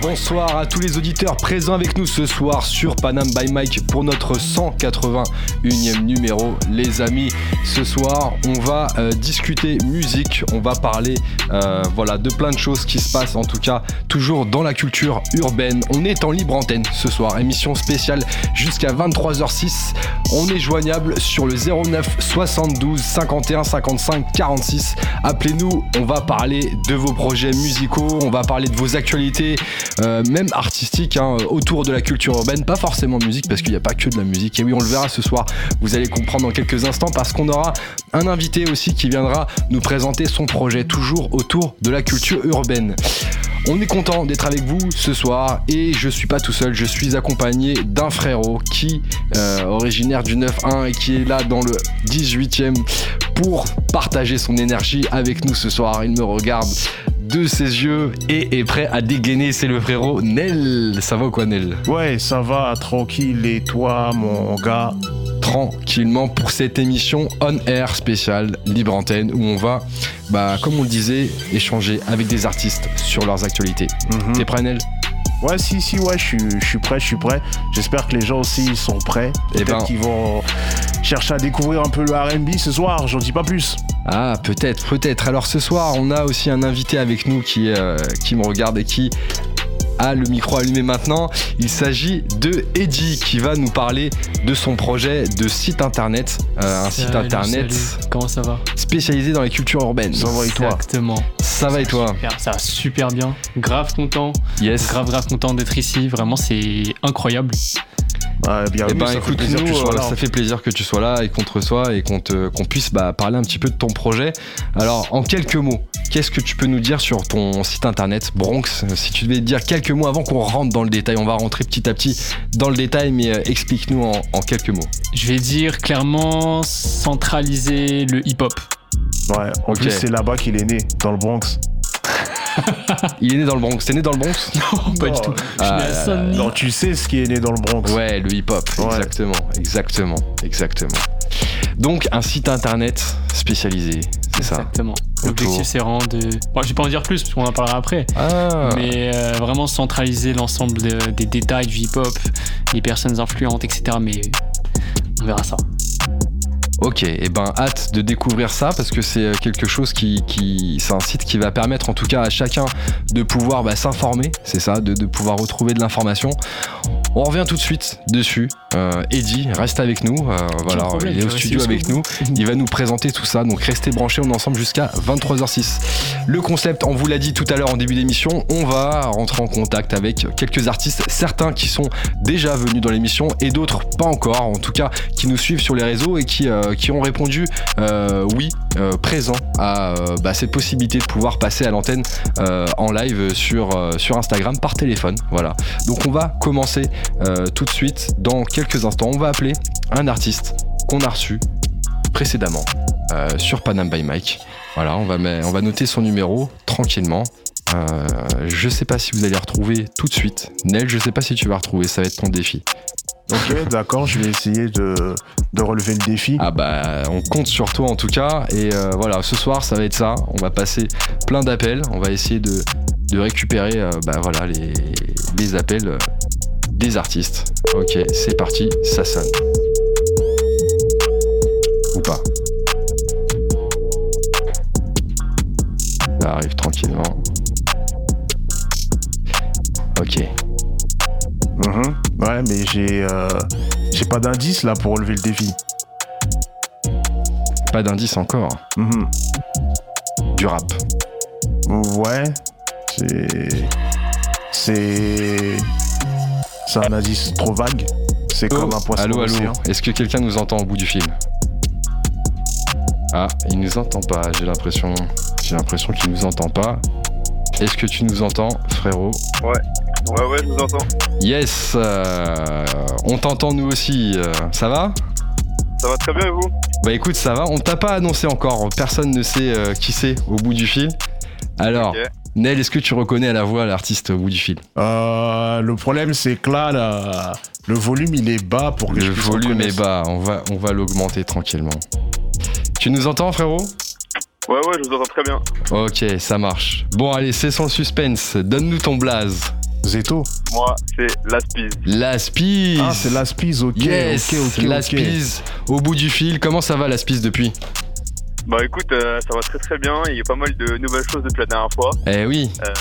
Bonsoir à tous les auditeurs présents avec nous ce soir sur Panam by Mike pour notre 181e numéro. Les amis, ce soir, on va euh, discuter musique, on va parler euh, voilà, de plein de choses qui se passent, en tout cas, toujours dans la culture urbaine. On est en libre antenne ce soir, émission spéciale jusqu'à 23h06. On est joignable sur le 09 72 51 55 46. Appelez-nous, on va parler de vos projets musicaux, on va parler de vos actualités. Euh, même artistique, hein, autour de la culture urbaine, pas forcément musique, parce qu'il n'y a pas que de la musique. Et oui, on le verra ce soir, vous allez comprendre dans quelques instants, parce qu'on aura un invité aussi qui viendra nous présenter son projet, toujours autour de la culture urbaine. On est content d'être avec vous ce soir et je suis pas tout seul, je suis accompagné d'un frérot qui euh, originaire du 9-1 et qui est là dans le 18e pour partager son énergie avec nous ce soir. Il me regarde de ses yeux et est prêt à dégainer. C'est le frérot Nel. Ça va ou quoi Nel? Ouais, ça va, tranquille. Et toi, mon gars? Tranquillement pour cette émission On Air spéciale Libre Antenne où on va, bah, comme on le disait, échanger avec des artistes sur leurs actualités. Mhm. T'es prêt Nel? Ouais, si, si, ouais, je suis, je suis prêt, je suis prêt. J'espère que les gens aussi sont prêts. Eh Peut-être ben- qu'ils vont chercher à découvrir un peu le RB ce soir, j'en dis pas plus. Ah, peut-être, peut-être. Alors ce soir, on a aussi un invité avec nous qui, euh, qui me regarde et qui a le micro allumé maintenant. Il s'agit de Eddie qui va nous parler de son projet de site internet. Euh, un site Salut, internet salut. Comment ça va spécialisé dans les cultures urbaines. Ça va et toi Exactement. Ça va et toi Super, ça va super bien. Grave content. Yes. Grave, grave content d'être ici. Vraiment, c'est incroyable. Eh bienvenue, ben ça fait écoute, plaisir que nous, tu sois euh, là. ça fait plaisir que tu sois là et qu'on te reçoit et qu'on puisse bah, parler un petit peu de ton projet. Alors, en quelques mots, qu'est-ce que tu peux nous dire sur ton site internet Bronx? Si tu devais dire quelques mots avant qu'on rentre dans le détail, on va rentrer petit à petit dans le détail, mais euh, explique-nous en, en quelques mots. Je vais dire clairement centraliser le hip-hop. Ouais, en Ok. plus, c'est là-bas qu'il est né, dans le Bronx. Il est né dans le Bronx. T'es né dans le Bronx Non, pas Non. du tout. Je Ah là là. Non, tu sais ce qui est né dans le Bronx. Ouais, le hip-hop, Ouais. exactement, exactement, exactement. Donc, un site internet spécialisé, c'est ça Exactement. L'objectif, c'est vraiment de. Bon, je vais pas en dire plus, parce qu'on en parlera après. Ah, Mais euh, vraiment centraliser l'ensemble de- des détails du hip-hop, les personnes influentes, etc. Mais on verra ça. Ok, et ben hâte de découvrir ça parce que c'est euh, quelque chose qui, qui c'est un site qui va permettre en tout cas à chacun de pouvoir bah, s'informer, c'est ça, de pouvoir retrouver de l'information. On revient tout de suite dessus. Euh, Eddie reste avec nous, euh, voilà, problème, il est au studio avec nous. Il va nous présenter tout ça, donc restez branchés, on est ensemble jusqu'à 23h06. Le concept, on vous l'a dit tout à l'heure en début d'émission, on va rentrer en contact avec quelques artistes, certains qui sont déjà venus dans l'émission et d'autres pas encore, en tout cas qui nous suivent sur les réseaux et qui, euh, qui ont répondu euh, oui, euh, présent à euh, bah, cette possibilité de pouvoir passer à l'antenne euh, en live sur, Instagram par téléphone. Voilà. Donc on va commencer tout de suite dans quelques instants. On va appeler un artiste qu'on a reçu précédemment sur Panam by Mike. Voilà, on va, noter son numéro tranquillement. Je sais pas si vous allez retrouver tout de suite. Nel, je sais pas si tu vas retrouver, ça va être ton défi. Ok, d'accord, je vais essayer de, de relever le défi. Ah bah on compte sur toi en tout cas. Et euh, voilà ce soir ça va être ça. On va passer plein d'appels. On va essayer de, de récupérer euh, bah voilà les, les appels euh, des artistes. Ok c'est parti ça sonne. Ou pas. Ça arrive tranquillement. Ok. Mhm. Ouais, mais j'ai euh, j'ai pas d'indice là pour relever le défi. pas d'indice encore Mhm. du rap Ouais, c'est. C'est. C'est un indice trop vague. C'est comme un poisson Allô, allô, est-ce que quelqu'un nous entend au bout du fil? Ah, il nous entend pas, j'ai l'impression. J'ai l'impression qu'il nous entend pas. Est-ce que tu nous entends, frérot? Ouais, ouais, je vous entends. Yes euh, On t'entend nous aussi, euh, ça va? Ça va très bien et vous? Bah écoute, ça va, on t'a pas annoncé encore, personne ne sait euh, qui c'est au bout du fil. Alors, Ok. Nel, est-ce que tu reconnais à la voix l'artiste au bout du fil? Euh, le problème, c'est que là, la- le volume, il est bas pour que je Le volume est bas, on va, on va l'augmenter tranquillement. Tu nous entends frérot? Ouais, ouais, je vous entends très bien. Ok, ça marche. Bon allez, c'est sans suspense, donne-nous ton blaze. Zeto. Moi, c'est Laspiz. La Spiz Ah, c'est la Spiz, ok. Yes, ok, ok. la ok. Spiz au bout du fil. Comment ça va la Spiz depuis? Bah écoute, euh, ça va très très bien. Il y a pas mal de nouvelles choses depuis la dernière fois. Eh oui. Euh,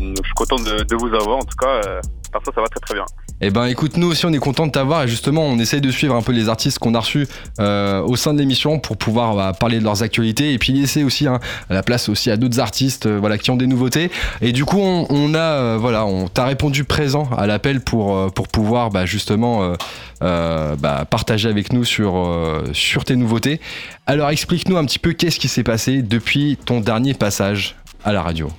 je suis content de, de vous avoir. En tout cas, euh, par ça, ça va très très bien. Eh ben écoute, nous aussi on est content de t'avoir et justement on essaye de suivre un peu les artistes qu'on a reçus euh, au sein de l'émission pour pouvoir bah, parler de leurs actualités et puis laisser aussi hein, la place aussi à d'autres artistes euh, voilà, qui ont des nouveautés. Et du coup on, a euh, voilà, on t'a répondu présent à l'appel pour, pour pouvoir bah, justement bah, partager avec nous sur, sur tes nouveautés. Alors explique-nous un petit peu qu'est-ce qui s'est passé depuis ton dernier passage à la radio.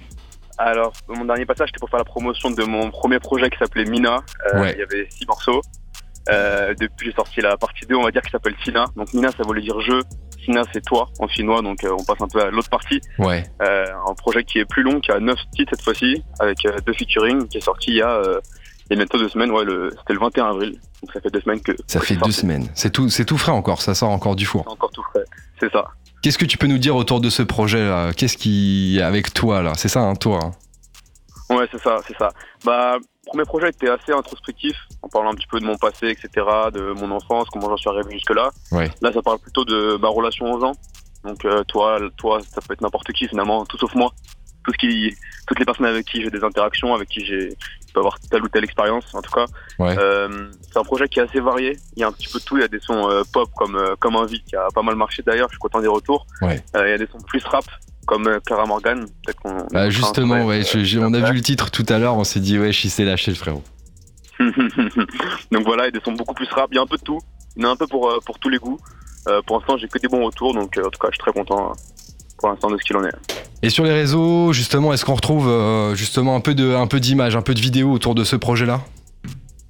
Alors, mon dernier passage, c'était pour faire la promotion de mon premier projet qui s'appelait Mina. Euh, Ouais. Il y avait six morceaux. Euh, depuis, j'ai sorti la partie 2, on va dire, qui s'appelle Sina. Donc, Mina, ça voulait dire je. Sina, c'est toi en finnois. Donc, euh, on passe un peu à l'autre partie. Ouais. Euh, un projet qui est plus long, qui a 9 titres cette fois-ci, avec deux featuring, qui est sorti il y a, euh, il y a bientôt deux semaines. Ouais, le, c'était le 21 avril. Donc, ça fait deux semaines que. Ça fait deux semaines. C'est tout, c'est tout frais encore, ça sort encore du four. C'est encore tout frais. C'est ça. Qu'est-ce que tu peux nous dire autour de ce projet là? Qu'est-ce qui avec toi là? C'est ça, hein, toi hein? Ouais, c'est ça, c'est ça. Bah, premier projet était assez introspectif, en parlant un petit peu de mon passé, etc., de mon enfance, comment j'en suis arrivé jusque-là. Ouais. Là, ça parle plutôt de ma relation aux gens. Donc, euh, toi, toi, ça peut être n'importe qui finalement, tout sauf moi. Tout ce qui, toutes les personnes avec qui j'ai des interactions, avec qui j'ai, je peux avoir telle ou telle expérience, en tout cas. Ouais. Euh, c'est un projet qui est assez varié. Il y a un petit peu de tout. Il y a des sons euh, pop comme euh, comme un vide qui a pas mal marché d'ailleurs. Je suis content des retours. Ouais. Euh, il y a des sons plus rap comme Clara Morgan. Peut-être qu'on. on Bah justement, ouais, je- on a vu le titre tout à l'heure, on s'est dit ouais, il s'est lâché le frérot. donc voilà, et des sons beaucoup plus rap. Il y a un peu de tout. Il y en a un peu pour, pour tous les goûts. Pour l'instant, j'ai que des bons retours, donc en tout cas, je suis très content euh, pour l'instant de ce qu'il en est. Et sur les réseaux, justement, est-ce qu'on retrouve euh, justement un peu de un peu d'images, un peu de vidéos autour de ce projet là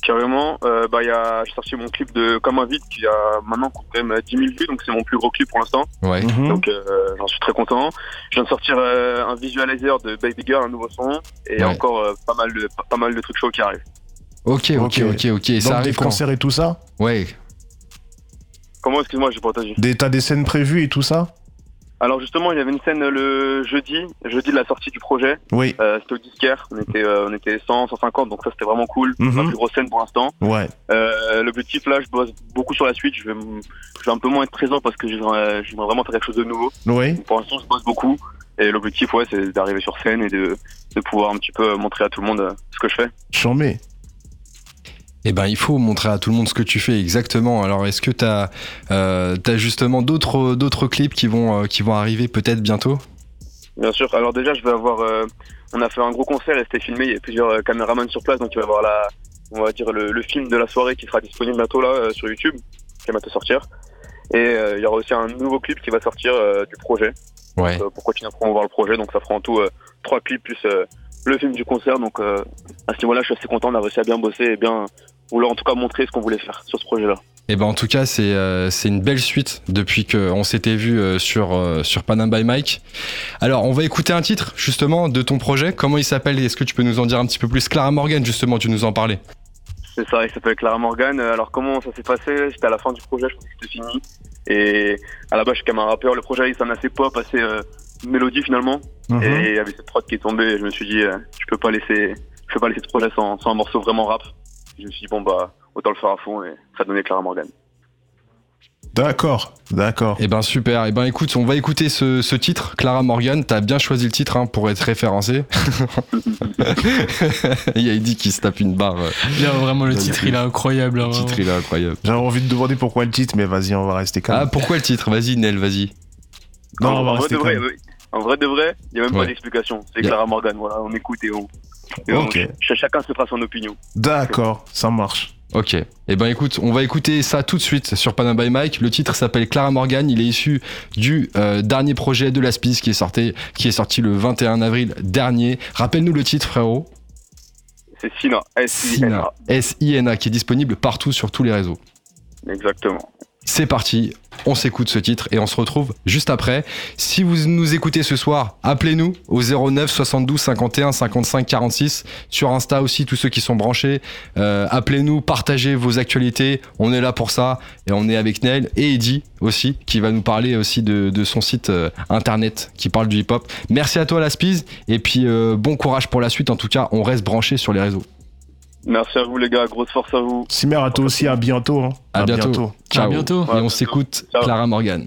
Carrément, euh, bah, il y a, j'ai sorti mon clip de Comme un vide qui a maintenant quand même 10 000 vues, donc c'est mon plus gros clip pour l'instant. Ouais. Mhm. Donc euh, j'en suis très content. Je viens de sortir euh, un visualizer de Baby Girl, un nouveau son, et Ouais. encore euh, pas mal de pas, pas mal de trucs chauds qui arrivent. Ok, ok, Ok. ok. Et ça Donc, des arrive quand concerts et tout ça? Ouais. Comment excuse-moi, j'ai pas entendu. des, T'as des scènes prévues et tout ça? Alors justement, il y avait une scène le jeudi, jeudi de la sortie du projet. Oui. Euh, c'était au disquaire, on était, euh, on était 100, 150, donc ça c'était vraiment cool. Ma plus grosse scène pour l'instant. Ouais. Euh, L'objectif là, je bosse beaucoup sur la suite. Je vais, m- je vais un peu moins être présent parce que j'aimerais vraiment faire quelque chose de nouveau. Oui. Pour l'instant, je bosse beaucoup. Et l'objectif, ouais, c'est d'arriver sur scène et de, de pouvoir un petit peu montrer à tout le monde ce que je fais. Chambé. Eh ben, il faut montrer à tout le monde ce que tu fais exactement. Alors, est-ce que t'as euh, as justement d'autres d'autres clips qui vont euh, qui vont arriver peut-être bientôt? Bien sûr. Alors déjà, je vais avoir. euh, on a fait un gros concert et c'était filmé. Il y a plusieurs euh, caméramans sur place, donc il va y avoir la, on va dire le, le film de la soirée qui sera disponible bientôt là euh, sur YouTube, qui va bientôt sortir. Et euh, il y aura aussi un nouveau clip qui va sortir euh, du projet Ouais. euh, pour continuer à promouvoir le projet? Donc ça fera en tout euh, trois clips plus euh, le film du concert. Donc euh, à ce niveau-là, je suis assez content. On a réussi à bien bosser et bien vouloir en tout cas montrer ce qu'on voulait faire sur ce projet-là. Et ben en tout cas c'est euh, c'est une belle suite depuis qu'on s'était vu euh, sur euh, sur Panam by Mike. Alors on va écouter un titre justement de ton projet. Comment il s'appelle Est-ce que tu peux nous en dire un petit peu plus? Clara Morgan justement, tu nous en parlais. C'est ça, il s'appelle Clara Morgan. Euh, Alors comment ça s'est passé? J'étais à la fin du projet, je pensais que c'était fini. Et à la base, je suis quand même un rappeur. Le projet, il sonne assez pop, assez euh, mélodie finalement. Mhm. Et il y avait cette prod qui est tombée. Et je me suis dit, euh, je peux pas laisser, je peux pas laisser ce projet sans, sans un morceau vraiment rap. Je me suis dit bon bah autant le faire à fond et ça donnait Clara Morgan. D'accord. D'accord. Et ben super. Et ben écoute, on va écouter ce, ce titre Clara Morgan. T'as bien choisi le titre hein, pour être référencé. il y a Eddie qui se tape une barre. Là, vraiment, le titre, il est incroyable. hein, Le titre il est incroyable. J'avais envie de demander pourquoi le titre, mais vas-y, on va rester calme. Ah pourquoi le titre? Vas-y Nel, vas-y. non, en, on va vrai rester vrai, calme. euh, en vrai de vrai, il y a même Ouais. pas d'explication. C'est Clara Morgan. Voilà, on écoute et on. et on- chacun se fera son opinion. D'accord, ça marche. Ok. Et ben écoute, on va écouter ça tout de suite sur Panam by Mike. Le titre s'appelle Clara Morgan. Il est issu du euh, dernier projet de la Spice qui est sorti, qui est sorti le 21 avril dernier. Rappelle-nous le titre, frérot. C'est Sina. S-I-N-A. Sina. S-I-N-A, qui est disponible partout sur tous les réseaux. Exactement. C'est parti. On s'écoute ce titre et on se retrouve juste après. Si vous nous écoutez ce soir, appelez-nous au 09 72 51 55 46 sur Insta aussi tous ceux qui sont branchés. Euh, appelez-nous, partagez vos actualités. On est là pour ça et on est avec Neil et Eddie aussi qui va nous parler aussi de, son site euh, internet qui parle du hip-hop. Merci à toi la Spiz et puis euh, bon courage pour la suite. En tout cas, on reste branché sur les réseaux. Merci à vous les gars, grosse force à vous. Simer à toi aussi, à bientôt. Hein. À, bientôt. Ciao. À bientôt. Et on s'écoute Clara Morgan.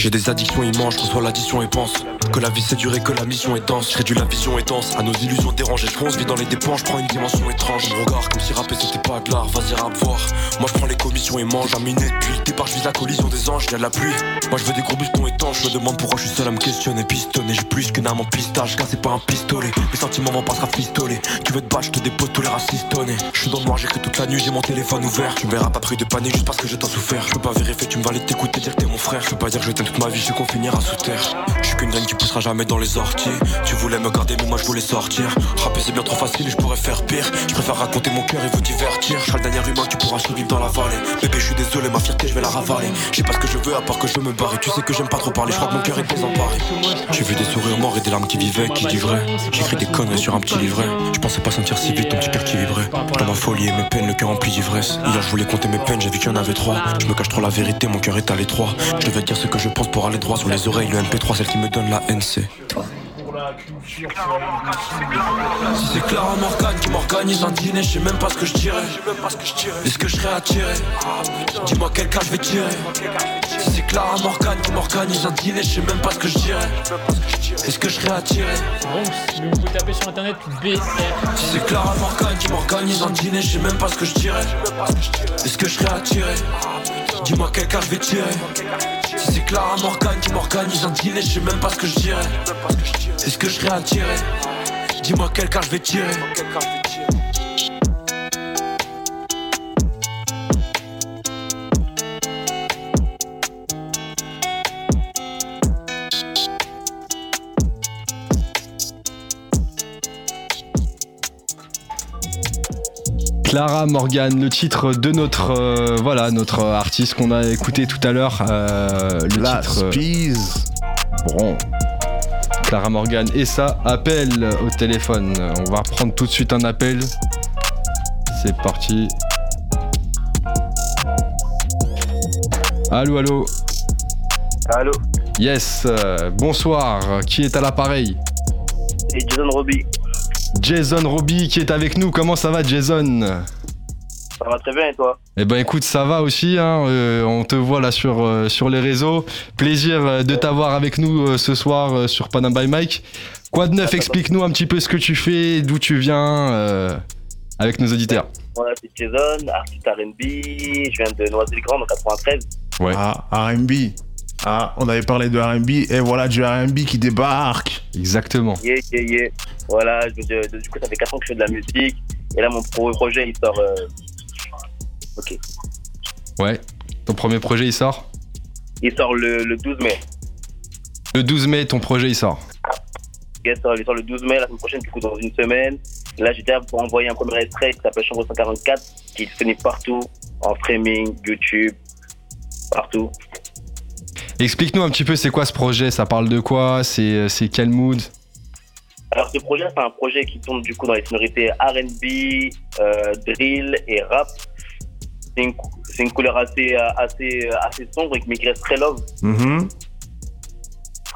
J'ai des addictions immenses, je reçois l'addition et pense que la vie c'est duré, que la mission est dense. Je réduis la vision et dense, à nos illusions dérangées. Je fonce, vis dans les dépenses, je prends une dimension étrange. Je regarde comme si rapper c'était pas de l'art, vas-y rap voir. Moi je prends les commissions et mange, miné depuis le départ, je vis la collision des anges, y'a de la pluie. Moi je veux des gros bustons étanches, je me demande pourquoi je suis seul à me questionner, pistonner. J'ai plus qu'une arme en pistage, car c'est pas un pistolet. Mes sentiments pas se rafistoler. Tu veux te battre, je te dépose tous les racistonnés. Je suis dans le noir, j'écris toute la nuit, j'ai mon téléphone ouvert. Tu me verras pas pris de panique juste parce que j'ai tant souffert. Je peux pas vérifier, tu me valides, t'écouter, dire que t'es mon frère. Je peux pas dire que je ma vie, je qu'on finira sous terre. Je suis qu'une graine qui poussera jamais dans les orties. Tu voulais me garder, mais moi je voulais sortir. Rapper c'est bien trop facile je pourrais faire pire. Je préfère raconter mon cœur et vous divertir. Je serai le dernier humain que tu pourras survivre dans la vallée. Bébé, je suis désolé, ma fierté, je vais la ravaler. J'ai pas ce que je veux à part que je me barre. tu sais que j'aime pas trop parler, je crois que mon cœur est désemparé. J'ai vu des sourires morts et des larmes qui vivaient, qui dit vrai. J'écris des conneries sur un petit livret. Je pensais pas sentir si vite ton petit cœur qui vibrait. Dans ma folie et mes peines, le cœur rempli d'ivresse. Hier, je voulais compter mes peines, j'ai vu qu'il y en avait trois. Je me cache trop la vérité, mon cœur est à l'étroit. Je dire ce que je pense pour aller droit sur les oreilles. Le MP3, celle qui me donne la NC. Si c'est Clara Morgan qui m'organise un dîner, je sais même pas ce que je dirais. Est-ce que je serais attiré? Dis-moi quel cas je vais tirer. Si c'est Clara Morgan qui m'organise un dîner, je sais même pas ce que je dirais. Est-ce que je serais attiré? Bon, vous taper sur internet BR. Si c'est Clara Morgan qui m'organise un dîner, je sais même pas ce que je dirais. Est-ce que je serais attiré? Dis-moi quel cas je vais tirer. Si c'est Clara Morgan qui m'organise un dîner, je sais même pas ce que je dirais. Est-ce que je serais attiré Dis-moi quel cas je vais tirer. Clara Morgan, le titre de notre euh, voilà notre artiste qu'on a écouté tout à l'heure. Euh, le La titre. euh, Spies. Bon. Clara Morgan et ça appelle au téléphone. On va prendre tout de suite un appel. C'est parti. Allô, allô. Allô, Yes. euh, bonsoir. Qui est à l'appareil? C'est Jason Roby. Jason Roby qui est avec nous. Comment ça va, Jason? Ça va très bien et toi? Eh ben écoute, ça va aussi, hein, euh, on te voit là sur, euh, sur les réseaux. Plaisir euh, de t'avoir avec nous euh, ce soir euh, sur Panam by Mike. Quoi de neuf? Explique-nous un petit peu ce que tu fais, d'où tu viens, euh, avec nos auditeurs. Voilà, c'est Jason, artiste RB. Je viens de Noisy-le-Grand, en 93. Ouais. Ah, RB. Ah, on avait parlé de RB. Et voilà du RB qui débarque. Exactement. Yeah, yeah, yeah. Voilà, je- je- du coup, ça fait 4 ans que je fais de la musique. Et là, mon pro- projet, il sort. euh, Ok. Ouais. Ton premier projet, il sort? Il sort le, le 12 mai. Le 12 mai, ton projet, il sort. Il sort, il sort le 12 mai, la semaine prochaine, du coup, dans une semaine. Là, j'étais là pour envoyer un premier extrait qui s'appelle Chambre 144, qui est disponible partout, en streaming, YouTube, partout. Explique-nous un petit peu, c'est quoi ce projet? Ça parle de quoi? C'est c'est quel mood? Alors, ce projet, c'est un projet qui tourne du coup dans les sonorités RB, euh, drill et rap. C'est une, couleur assez, euh, assez, assez sombre, mais qui reste très love. Mhm,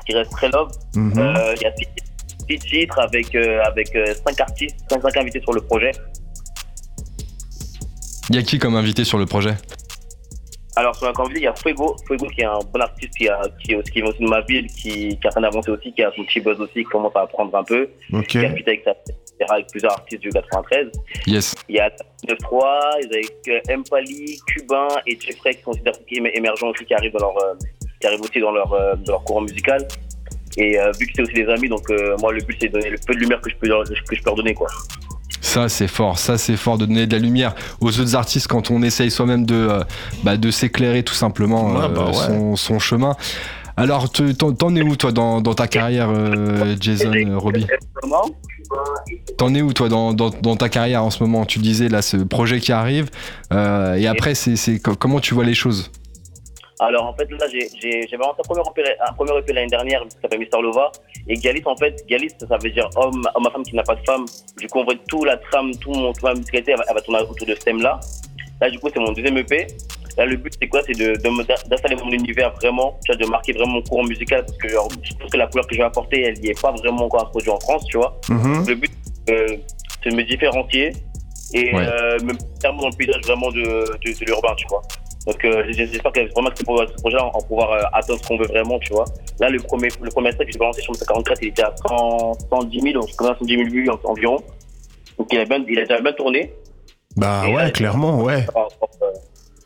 Qui reste très love. mhm. Euh, Il y a six, six titres avec, euh, avec euh, cinq artistes, cinq, cinq invités sur le projet. Y a qui comme invité sur le projet? Alors, sur la canvas, il y a Fuego. Fuego, qui est un bon artiste qui, a, qui, qui vient aussi de ma ville, qui, qui a train d'avancer aussi, qui a son petit buzz aussi, qui commence à apprendre un peu. Ok. Qui a avec, sa, avec plusieurs artistes du 93. Yes. Il y a 9-3, ils avec euh, Mpali, Cubain et Jeffrey qui sont émergents aussi qui arrivent, dans leur, euh, qui arrivent aussi dans leur, euh, dans leur courant musical. Et euh, vu que c'est aussi des amis, donc euh, moi le but c'est de donner le peu de lumière que je peux leur, que je peux leur donner quoi. Ça c'est fort, ça c'est fort de donner de la lumière aux autres artistes quand on essaye soi-même de, euh, bah, de s'éclairer tout simplement Ouais, euh, bah ouais. son, son chemin. Alors t'en es où toi dans, dans ta carrière euh, Jason Comment T'en es où toi dans, dans, dans ta carrière en ce moment? Tu disais là ce projet qui arrive euh, et après c'est c'est co- comment tu vois les choses? Alors en fait là j'ai j'ai- j'ai lancé un premier EP, un premier EP l'année dernière qui s'appelle Mister Lova et Galis en fait Galis ça veut dire homme homme à femme qui n'a pas de femme du coup en fait tout la trame tout mon toute ma musicalité elle va, elle va tourner autour de ce thème là là du coup c'est mon deuxième EP là le but c'est quoi? C'est de d'installer mon univers vraiment tu vois de marquer vraiment mon courant musical parce que genre, je pense que la couleur que je vais apporter elle n'y est pas vraiment encore introduite en France tu vois Mhm. le but, euh, c'est de me différencier et Ouais. euh, me mettre dans le paysage vraiment de, de, de l'urbain, tu vois. Donc, euh, j'espère que vraiment que ce pro- ce projet-là, on va pouvoir euh, atteindre ce qu'on veut vraiment, tu vois. Là, le premier, le premier extrait que j'ai balancé sur le 44, il était à 100, 110 000, donc 110 000 vues en- environ. Donc, il a, bien, il a déjà bien tourné. Bah Et ouais, là, clairement, ouais. Ça va, encore, euh,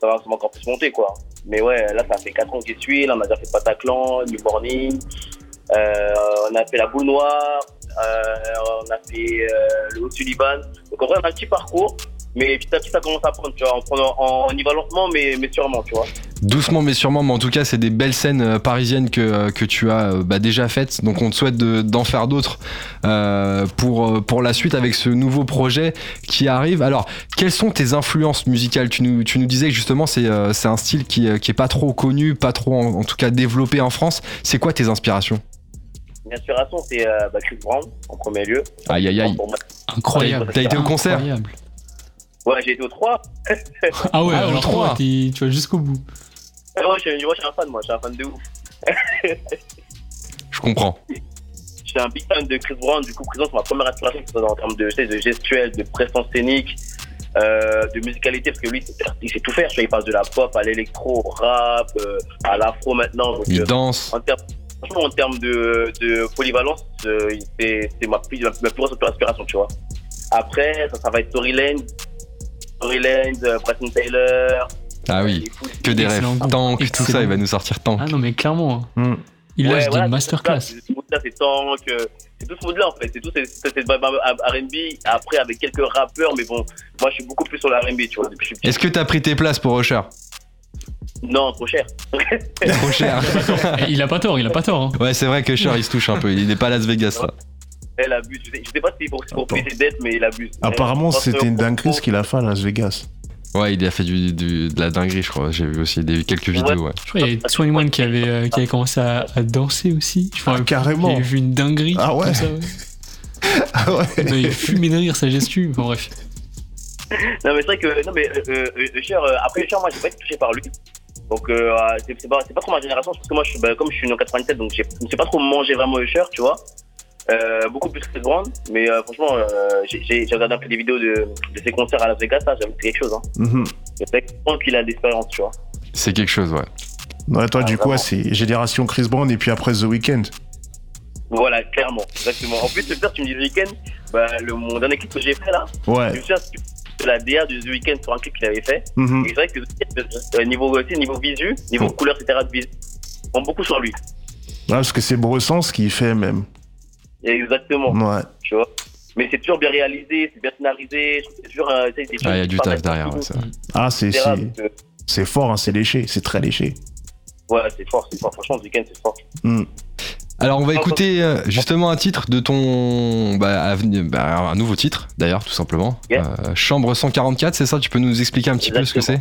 ça va, encore plus monter, quoi. Mais ouais, là, ça fait 4 ans qu'il suit. Là, on a déjà fait Bataclan, New Morning. Euh, on a fait la boule noire. Euh, on a fait euh, le haut Sullivan. Donc en vrai, on a un petit parcours. Mais petit à petit, ça commence à prendre, tu vois. On, prend- on, on y va lentement, mais, mais sûrement, tu vois. Doucement mais sûrement, mais en tout cas, c'est des belles scènes euh, parisiennes que, euh, que tu as euh, bah, déjà faites. Donc, on te souhaite de- d'en faire d'autres euh, pour, pour la suite avec ce nouveau projet qui arrive. Alors, quelles sont tes influences musicales? Tu nous, tu nous disais que justement, c'est euh, c'est un style qui, qui est pas trop connu, pas trop en, en tout cas développé en France. C'est quoi tes inspirations? Une inspiration, c'est euh, bah, Chris Brown, en premier lieu. Aïe aïe aïe. Incroyable. T'as été au concert? Incroyable. Ouais, j'ai été au 3. Ah ouais, Ah, au alors trois. toi, t'es- tu vas jusqu'au bout. Ouais, je, suis- moi, je suis un fan, moi. Je suis un fan de ouf. Je comprends. Je suis un big fan de Chris Brown. Du coup, Chris Brown, c'est ma première inspiration, que ce soit en termes de, sais, de gestuelle, de prestance scénique, euh, de musicalité, parce que lui, il sait tout faire. Il passe de la pop à l'électro, au rap, euh, à l'afro maintenant. Donc, Il euh, danse. en termes, franchement, en termes de, de polyvalence, euh, c'est ma plus, ma, ma plus grosse inspiration, tu vois. Après, ça, ça va être Tory Lanez, Tory Lanez, euh, Taylor. Ah oui, Foo- que des rêves. Tank, tout ça, il va nous sortir Tank. Ah non, mais clairement, hein. Mm. il Ouais, lâche voilà, des c'est masterclass. ça, C'est mood-là, c'est Tank, euh, c'est tout ce mood-là en fait. C'est tout c'est- c'est cette vibe R&B. Après, avec quelques rappeurs, mais bon, moi je suis beaucoup plus sur la R&B, tu vois. Est-ce que t'as pris tes places pour Usher? Non, trop cher. Trop cher. Il a pas tort, il a pas tort. hein. ouais, c'est vrai que Usher, il se touche un peu. Il n'est pas à Las Vegas, là. Elle abuse. Je sais, je sais pas si c'est pour, payer ses dettes, mais il abuse. Apparemment, c'était une dinguerie ce qu'il a fait à Las Vegas. Ouais, il a fait du, du- de la dinguerie, je crois. J'ai vu aussi des, quelques vidéos, ouais. Je crois qu'il y a 21 qui avait, euh, qui avait commencé à, à danser aussi. Je crois Ah, carrément. J'ai vu une dinguerie. Ah ouais. comme ça, ouais. Ah ouais. Mais il fumait de rire sa gestu. Enfin, bref. Non, mais c'est vrai que. Non, mais euh, euh, Usher, euh, après Usher, moi j'ai pas été touché par lui. Donc, euh, c'est pas, c'est pas trop ma génération, parce que moi, je suis, bah, comme je suis né en 87, donc je ne sais pas trop manger vraiment Usher, tu vois. Euh, beaucoup plus Chris Brown, mais euh, franchement, euh, j'ai- regardé un peu des vidéos de, de ses concerts à Las Vegas, là, j'avoue que c'est quelque chose. Hein. Mhm. Je sais qu'il a de l'expérience, tu vois. C'est quelque chose, ouais. Ouais, toi, Ah, du coup, c'est Génération Chris Brown et puis après The Weeknd. Voilà, clairement, exactement. En plus, le pire, tu me dis The Weeknd, bah, le, mon dernier clip que j'ai fait là, je Ouais. me souviens de la DA de The Weeknd sur un clip qu'il avait fait. Mhm. Et c'est vrai que euh, niveau, tu sais, niveau visu, niveau Mm. couleur, etc., de visu, on prend beaucoup sur lui. Ouais, parce que c'est Bresson ce qu'il fait même. Exactement, Ouais. tu vois. Mais c'est toujours bien réalisé, c'est bien scénarisé, c'est toujours. euh, des Ah, il y a du taf derrière, ouais, c'est vrai. Ah, c'est c'est- fort, hein, c'est léché, c'est très léché. Ouais, c'est fort, c'est fort. Franchement, The Weeknd, c'est fort. Mhm. Alors, on va écouter euh, justement un titre de ton. Bah, bah, un nouveau titre, d'ailleurs, tout simplement. Yeah. Euh, Chambre 144, c'est ça? Tu peux nous expliquer un petit peu ce que c'est?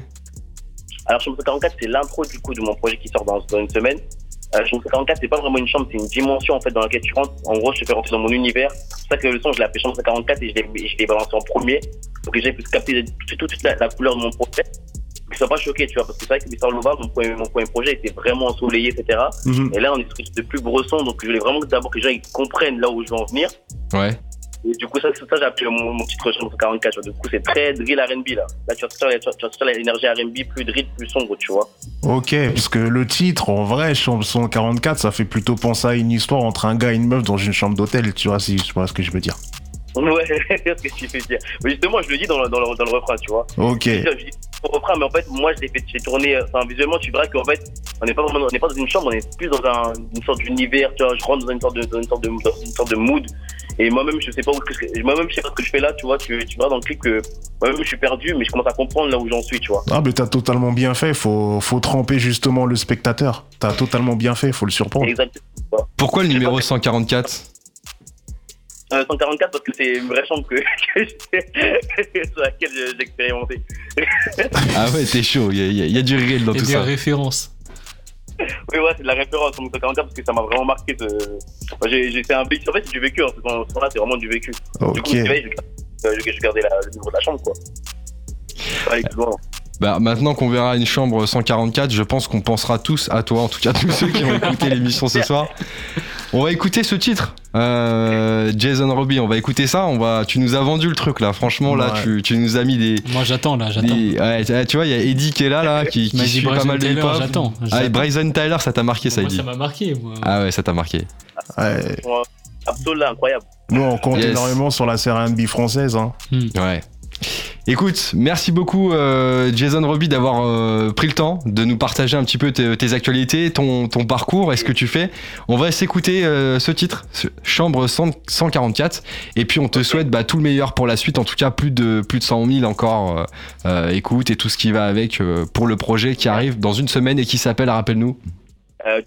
Alors, Chambre 44, c'est l'intro du coup de mon projet qui sort dans, dans une semaine. Euh, chambre 44, c'est pas vraiment une chambre, c'est une dimension en fait dans laquelle tu rentres. En gros, je te fais rentrer dans mon univers. C'est pour ça que le son, je l'ai appelé Chambre 44 et je l'ai, balancé en premier. Pour que j'ai pu capter tout, tout, toute la, la couleur de mon projet. Que je sois pas choqué, tu vois, parce que c'est vrai que Mister Lova, mon premier, mon premier projet était vraiment ensoleillé, etc. Mhm. Et là, on est sur de plus bresson, donc je voulais vraiment que d'abord que les gens ils comprennent là où je veux en venir. Ouais. Et du coup, ça, ça, j'ai appelé mon, mon titre Chambre 44, tu vois. Du coup, c'est très drill RB là. Là, tu sortir l'énergie RB, plus drill, plus sombre, tu vois. Ok, parce que le titre, en vrai, Chambre 144, ça fait plutôt penser à une histoire entre un gars et une meuf dans une chambre d'hôtel, tu vois, si tu vois ce que je veux dire. Ouais, c'est ce que tu veux dire. Mais justement, je le dis dans le, dans le, dans le refrain, tu vois. Ok. Je dis je dis au refrain, mais en fait, moi, je l'ai fait, j'ai tourné, enfin, visuellement, tu verras qu'en fait, on n'est pas vraiment, on n'est pas dans une chambre, on est plus dans un, une sorte d'univers, tu vois. Je rentre dans une sorte de, dans une sorte de, dans une sorte de mood. Et moi-même, je sais pas où moi-même, je sais pas ce que je fais là, tu vois. Tu, tu vois dans le clip que moi-même, je suis perdu, mais je commence à comprendre là où j'en suis, tu vois. Ah, mais t'as totalement bien fait. Faut, faut tremper justement le spectateur. T'as totalement bien fait. Faut le surprendre. Exactement. Pourquoi le numéro 144 Euh, 144 parce que c'est une vraie chambre que, sur laquelle j'ai expérimenté. Ah ouais, t'es chaud, il y, a- y y du réel dans Et tout des ça. références. Oui, ouais, c'est de la référence sur mon 144 parce que ça m'a vraiment marqué. Ce... J'ai fait un vécu. En fait, c'est du vécu. Hein. Ce son-là, c'est vraiment du vécu. Du coup, je, gardais la, le niveau de la chambre, quoi. Loin. Bah, maintenant qu'on verra une chambre 144, je pense qu'on pensera tous à toi, en tout cas tous ceux qui ont écouté l'émission ce soir. On va écouter ce titre, euh, Jason Robbie. On va écouter ça. On va. Tu nous as vendu le truc là. Franchement là, Ouais. tu, tu nous as mis des. Moi, j'attends, là, j'attends. des- ouais, tu- vois, il y a Eddie qui est là, là, qui, qui suit pas mal de hip-hop. j'attends. Ah. Bryson Tyler, ça t'a marqué, ça, Moi, Eddie. ça m'a marqué, moi. Ah ouais, ça t'a marqué. Ouais. Moi, Absol, là, incroyable. Nous, on compte Yes. énormément sur la série R&B française. Hein. Ouais. Écoute, merci beaucoup euh, Jason Robbie d'avoir euh, pris le temps de nous partager un petit peu tes, tes actualités, ton, ton parcours et ce que tu fais. On va s'écouter euh, ce titre, Chambre 100 144, et puis on te souhaite bah, tout le meilleur pour la suite. En tout cas, plus de plus de 100 000 encore écoute et tout ce qui va avec pour le projet qui arrive dans une semaine et qui s'appelle, rappelle-nous.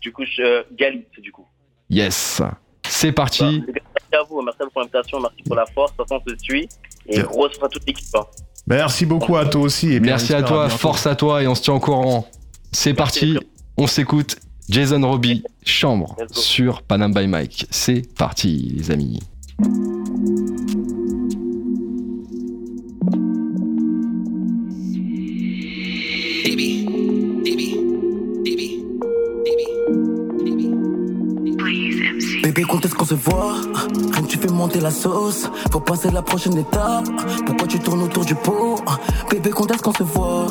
Du coup, je, Gali, c'est du coup. Yes, c'est Bah, parti. merci à vous, merci pour l'invitation, merci pour la force. De toute façon, on se suit. Et Yeah. grosse force à toute l'équipe. Hein. Merci beaucoup à toi aussi. Et bien, Merci à toi, force à toi et on se tient au courant. C'est parti, on s'écoute. Jason Robbie, Chambre sur Panam by Mike. C'est parti, les amis. Baby, baby, baby, baby, baby. Bébé, quand est-ce qu'on se voit? Fais monter la sauce. Faut passer la prochaine étape. Pourquoi tu tournes autour du pot? Bébé, quand est-ce qu'on se voit?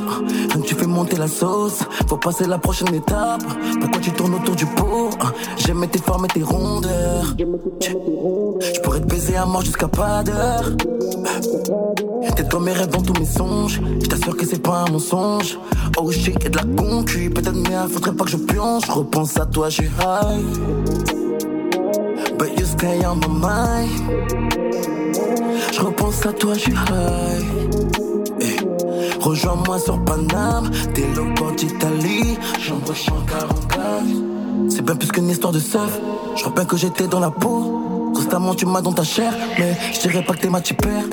Tu fais monter la sauce. Faut passer la prochaine étape. Pourquoi tu tournes autour du pot? J'aime tes formes et tes rondeurs. Je pourrais te baiser à mort jusqu'à pas d'heure. T'es dans mes rêves, dans tous mes songes. Je t'assure que c'est pas un mensonge. Oh shit, y'a de la concu. Peut-être mais faudrait pas que je plonge. Je repense à toi, suis high. Je repense à toi, je suis. Eh, Rejoins-moi sur Paname, port d'Italie, chambre 144. C'est bien plus qu'une histoire de surf. Je bien que j'étais dans la peau. Constamment tu m'as dans ta chair, mais je dirais pas que t'es ma tipère.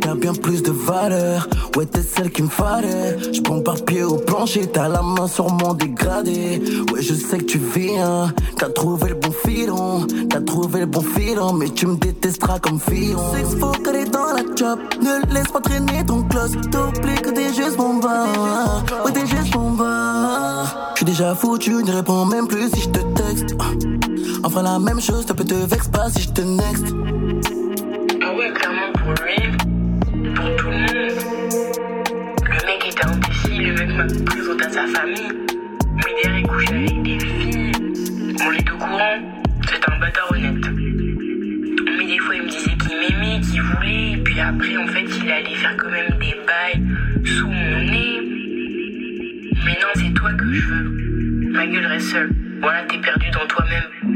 T'as bien plus de valeur, ouais t'es celle qui me fallait. Je prends par pied au plancher, t'as la main sur mon dégradé. Ouais je sais que tu viens, t'as trouvé le bon filon, t'as trouvé le bon filon, mais tu me détesteras comme filon. Qu'il faut qu'elle est dans la job, ne laisse pas traîner ton close. T'oublies que t'es juste mon bas, ouais t'es juste mon bas. Je suis déjà foutu, ne réponds même plus si je te texte. La même chose, ça peut te vexe pas si je te next. Ah ouais, clairement pour lui, pour tout le monde. Le mec était indécis, le mec m'a présenté à sa famille. Mais derrière, il couchait avec des filles. On est au courant, c'est un bâtard honnête. Mais des fois, il me disait qu'il m'aimait, qu'il voulait. Et puis après, en fait, il allait faire quand même des bails sous mon nez. Mais non, c'est toi que je veux. Ma gueule reste seule. Voilà, t'es perdu dans toi-même.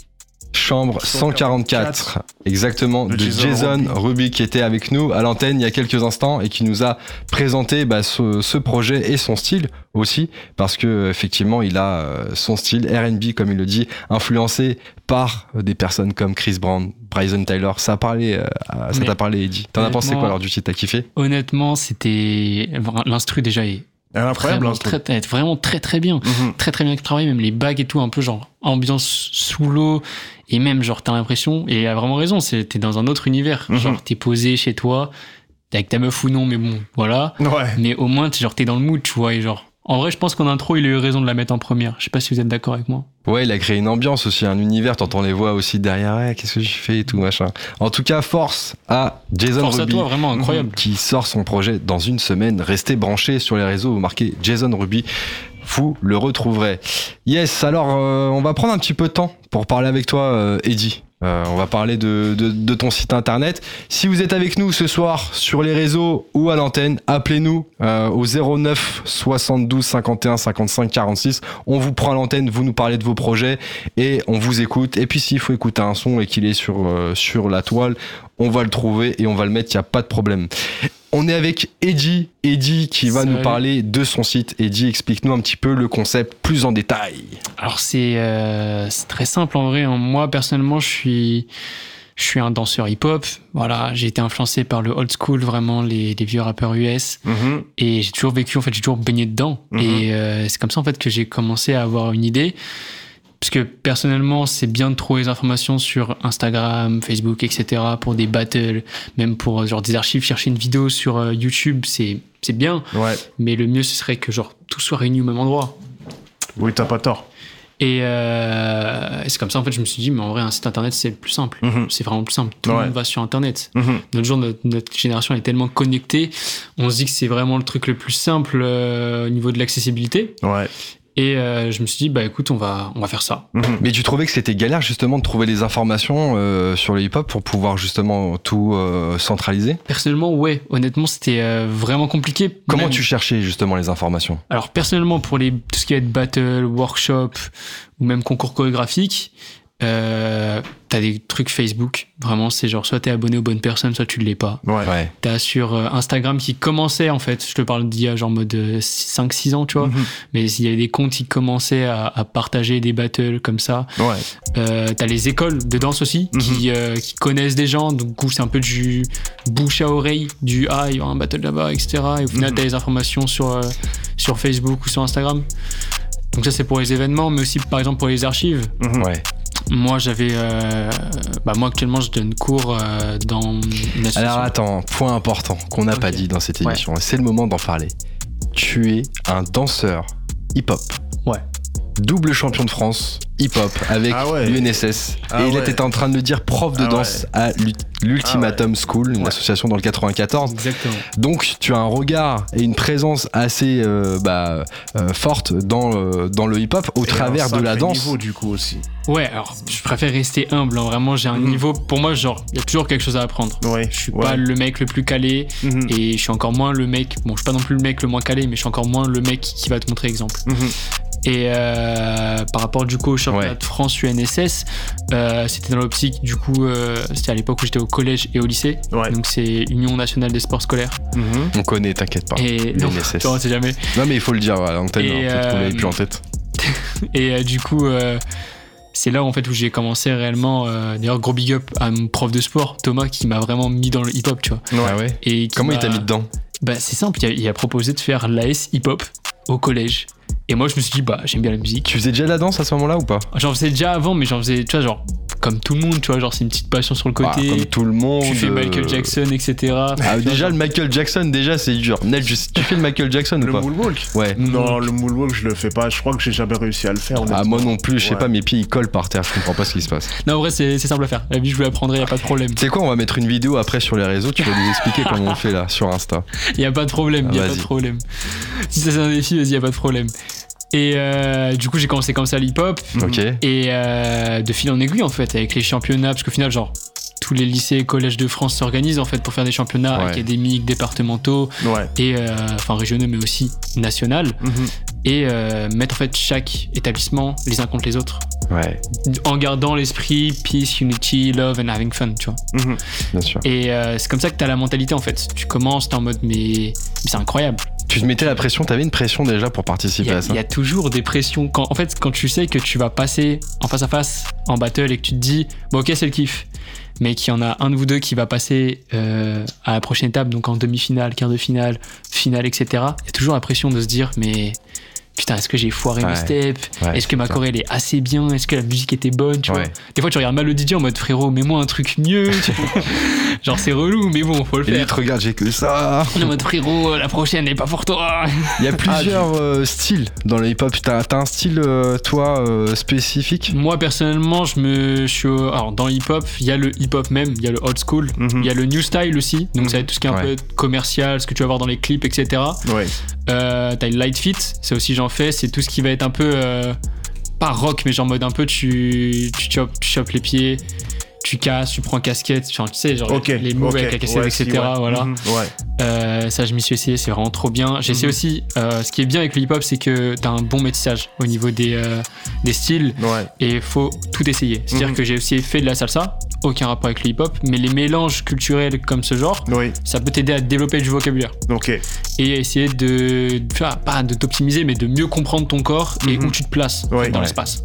Chambre 144, exactement, De Jason Jason Ruby. Qui était avec nous à l'antenne il y a quelques instants et qui nous a présenté bah, ce, ce projet et son style aussi, parce que effectivement il a euh, son style R&B comme il le dit, influencé par euh, des personnes comme Chris Brown, Bryson Tyler. Ça a parlé, euh, ça t'a parlé Eddie. T'en as pensé quoi alors du titre? T'as kiffé? Honnêtement, c'était. L'instru déjà est Elle est incroyable, vraiment, hein, très, vraiment très très bien. Mhm. Très très bien travaillé, même les bagues et tout, un peu genre ambiance sous l'eau. Et même, genre, t'as l'impression, et il a vraiment raison, c'est- t'es dans un autre univers. Mhm. Genre, t'es posé chez toi, t'es avec ta meuf ou non, mais bon, voilà. Ouais. Mais au moins, t'es genre, t'es dans le mood, tu vois, et genre, En vrai, je pense qu'en intro, il a eu raison de la mettre en première. Je sais pas si vous êtes d'accord avec moi. Ouais, il a créé une ambiance aussi, un univers. T'entends les voix aussi derrière. Ouais, qu'est-ce que j'ai fait et tout machin. En tout cas, force à Jason Force à Ruby. toi, vraiment incroyable. Qui sort son projet dans une semaine. Restez branchés sur les réseaux. Vous marquez Jason Ruby. Vous le retrouverez. Yes, alors euh, on va prendre un petit peu de temps pour parler avec toi, euh, Eddie. Euh, on va parler de, de, ton site internet. Si vous êtes avec nous ce soir sur les réseaux ou à l'antenne, appelez-nous euh, au 09 72 51 55 46. On vous prend à l'antenne, vous nous parlez de vos projets et on vous écoute. Et puis s'il faut écouter un son et qu'il est sur, euh, sur la toile, on va le trouver et on va le mettre, il n'y a pas de problème. On est avec Eddie, Eddie qui va nous parler de son site. Eddie, explique-nous un petit peu le concept plus en détail. Alors c'est euh, très simple en vrai. hein. Moi personnellement, je suis je suis un danseur hip-hop. Voilà, j'ai été influencé par le old school, vraiment les, les vieux rappeurs US. Mhm. Et j'ai toujours vécu, en fait, j'ai toujours baigné dedans. Mhm. Et euh, c'est comme ça en fait que j'ai commencé à avoir une idée. Parce que personnellement, c'est bien de trouver des informations sur Instagram, Facebook, etc. pour des battles, même pour euh, genre des archives. Chercher une vidéo sur euh, YouTube, c'est c'est bien. Ouais. Mais le mieux, ce serait que genre tout soit réuni au même endroit. Oui, t'as pas tort. Et, euh, et c'est comme ça, en fait, je me suis dit, mais en vrai, un site internet, c'est le plus simple. Mhm. C'est vraiment le plus simple. Tout le monde va sur internet. Mhm. Notre jour, notre, notre génération est tellement connectée, on se dit que c'est vraiment le truc le plus simple euh, au niveau de l'accessibilité. Ouais. Et euh, je me suis dit, bah écoute, on va, on va faire ça. Mhm. Mais tu trouvais que c'était galère justement de trouver les informations euh, sur le hip-hop pour pouvoir justement tout euh, centraliser? Personnellement, ouais, honnêtement, c'était euh, vraiment compliqué. Comment Même- tu cherchais justement les informations? Alors personnellement, pour les, tout ce qui va être battle, workshop ou même concours chorégraphique, euh, t'as des trucs Facebook. Vraiment, c'est genre soit t'es abonné aux bonnes personnes, soit tu ne l'es pas. Ouais. Ouais. T'as sur euh, Instagram qui commençait en fait, je te parle d'il y a genre mode 5-6 ans, tu vois, Mhm. mais il y avait des comptes qui commençaient à, à partager des battles comme ça. Ouais. Euh, t'as les écoles de danse aussi Mhm. qui, euh, qui connaissent des gens, donc du coup c'est un peu du bouche à oreille, du ah il y aura un battle là-bas, etc. Et au final Mhm. t'as les informations sur, euh, sur Facebook ou sur Instagram. Donc ça c'est pour les événements, mais aussi par exemple pour les archives. Ouais. Moi j'avais, euh, bah moi actuellement je donne cours euh, dans une association. Alors attends, point important qu'on n'a pas dit dans cette Ouais. émission, et c'est le moment d'en parler. Tu es un danseur hip-hop. Double champion de France hip-hop avec Ah ouais. l'UNSS. Ah et il ouais. était en train de me dire prof de Ah danse à l'U- l'Ultimatum School, une Ouais. association dans le 94. Exactement. Donc tu as un regard et une présence assez euh, bah, euh, forte dans, le- dans le hip-hop au Et travers de la danse. niveau, du coup aussi. Ouais, alors je préfère rester humble. hein. Vraiment, j'ai un Mhm. niveau. Pour moi, genre, il y a toujours quelque chose à apprendre. Ouais. Je suis ouais. pas le mec le plus calé Mhm. et je suis encore moins le mec. Bon, je suis pas non plus le mec le moins calé, mais je suis encore moins le mec qui va te montrer exemple. Mhm. Et euh, par rapport du coup au championnat Ouais. de France UNSS, euh, c'était dans l'optique du coup, euh, c'était à l'époque où j'étais au collège et au lycée. Ouais. Donc c'est Union nationale des sports scolaires. Mhm. On connaît, t'inquiète pas. Et non, l'UNSS. tu vois, on sait jamais. Non mais il faut le dire à l'antenne, Et, hein, peut-être qu'on euh, l'avait plus en tête. Et euh, du coup, euh, c'est là en fait où j'ai commencé réellement. euh, D'ailleurs, gros big up à mon prof de sport, Thomas, qui m'a vraiment mis dans le hip-hop, tu vois. Ah ouais Et qui Comment il t'a mis dedans Bah, c'est simple, il a, il a proposé de faire l'AS hip-hop au collège. Et moi, je me suis dit, bah, j'aime bien la musique. Tu faisais déjà de la danse à ce moment-là ou pas? J'en faisais déjà avant, mais j'en faisais, tu vois, genre, comme tout le monde, tu vois, genre, c'est une petite passion sur le Ah, côté. Comme tout le monde. tu fais euh, Michael Jackson, etc. Ah, déjà, genre- le Michael Jackson, déjà, c'est dur. Nel, tu, tu fais le Michael Jackson ou Le pas? moonwalk? Ouais. Non, le moonwalk, je le fais pas. Je crois que j'ai jamais réussi à le faire. Ah, moi non plus, je sais Ouais. pas, mes pieds ils collent par terre, je comprends pas ce qui se passe. Non, en vrai, c'est c'est simple à faire. La vie, je vous l'apprendrai, y a pas de problème. Tu sais quoi, on va mettre une vidéo après sur les réseaux, tu vas nous expliquer comment on fait là, sur Insta. Y a pas de problème, y a Ah, pas vas-y. de problème. Si ça c'est un défi, vas-y, y a pas de problème. Et euh, du coup, j'ai commencé comme ça l'hip-hop. Et euh, de fil en aiguille, en fait, avec les championnats, parce qu'au final, genre, tous les lycées et collèges de France s'organisent, en fait, pour faire des championnats Ouais. académiques, départementaux, Ouais. et, euh, enfin, régionaux, mais aussi nationaux, Mhm. et euh, mettre, en fait, chaque établissement les uns contre les autres, Ouais, en gardant l'esprit peace, unity, love and having fun, tu vois. Mhm. bien sûr. Et c'est comme ça que t'as la mentalité, en fait. Tu commences, t'es en mode, mais, mais c'est incroyable. Tu te mettais la pression, t'avais une pression déjà pour participer a, à ça il y a toujours des pressions. Quand, en fait, quand tu sais que tu vas passer en face à face en battle et que tu te dis, bon, ok, c'est le kiff, mais qu'il y en a un de vous deux qui va passer euh, à la prochaine étape, donc en demi-finale, quart de finale, finale, etc., il y a toujours la pression de se dire, mais putain, est-ce que j'ai foiré mes steps Est-ce que ma elle est assez bien Est-ce que la musique était bonne tu Ouais. vois Des fois, tu regardes mal le DJ en mode frérot, mets-moi un truc mieux. Genre, c'est relou, mais bon, faut le Et il faire. te regarde, j'ai que ça. En mode frérot, la prochaine n'est pas pour toi. Il y a plusieurs euh, styles dans le hip-hop. T'as un style, euh, toi, euh, spécifique? Moi, personnellement, je me suis. Alors, dans le hip-hop, il y a le hip-hop même, il y a le old school, il Mhm. y a le new style aussi. Donc, ça va être tout ce qui est un peu commercial, ce que tu vas voir dans les clips, etc. Ouais. T'as le light fit, ça aussi j'en C'est tout ce qui va être un peu. euh, pas rock, mais genre en mode un peu tu, tu, chopes, tu chopes les pieds, tu casses, tu prends casquette, genre, tu sais, genre les moves ok, avec la casquette, ouais, etc. si, ouais. Voilà. Mhm, Ouais. Euh, ça, je m'y suis essayé, c'est vraiment trop bien. J'essaie Mhm. aussi, euh, ce qui est bien avec le hip-hop, c'est que t'as un bon métissage au niveau des, euh, des styles et faut tout essayer. C'est-à-dire Mhm. que j'ai aussi fait de la salsa, aucun rapport avec le hip-hop, mais les mélanges culturels comme ce genre, Oui. ça peut t'aider à développer du vocabulaire Ok. et essayer de, pas de t'optimiser, mais de mieux comprendre ton corps et Mhm. où tu te places dans Ouais. l'espace.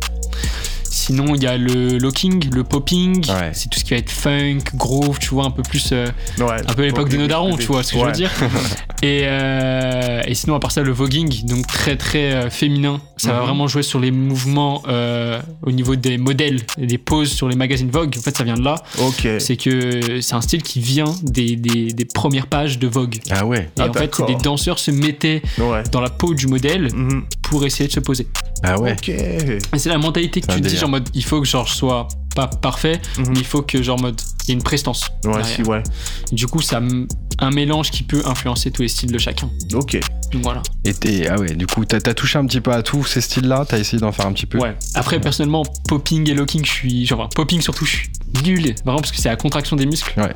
Sinon, il y a le locking, le popping, Ouais. c'est tout ce qui va être funk, groove, tu vois, un peu plus. euh, Ouais. un peu l'époque de nos darons, tu vois ce que je Ouais. veux dire. et, euh, et sinon, à part ça, le voguing, donc très très euh, féminin. Ça va Mhm. vraiment jouer sur les mouvements euh, au niveau des modèles et des poses sur les magazines Vogue. En fait, ça vient de là. Ok. C'est que c'est un style qui vient des, des, des premières pages de Vogue. Ah ouais. Et Ah, en fait, des danseurs se mettaient Ouais. dans la peau du modèle Mhm. pour essayer de se poser. Ah ouais. Ok. Et c'est la mentalité que tu te dis, genre en mode, il faut que genre je sois pas parfait, Mhm. mais il faut que genre en mode, il y ait une prestance. Ouais, derrière. si, ouais. Du coup, ça m- un mélange qui peut influencer tous les styles de chacun. Ok. Donc voilà. Et t'es- ah ouais, du coup, t'as as touché un petit peu à tous ces styles-là, t'as essayé d'en faire un petit peu? Ouais. Après, personnellement, popping et locking, je suis. Genre, popping surtout, je suis nul. Vraiment, parce que c'est la contraction des muscles. Ouais.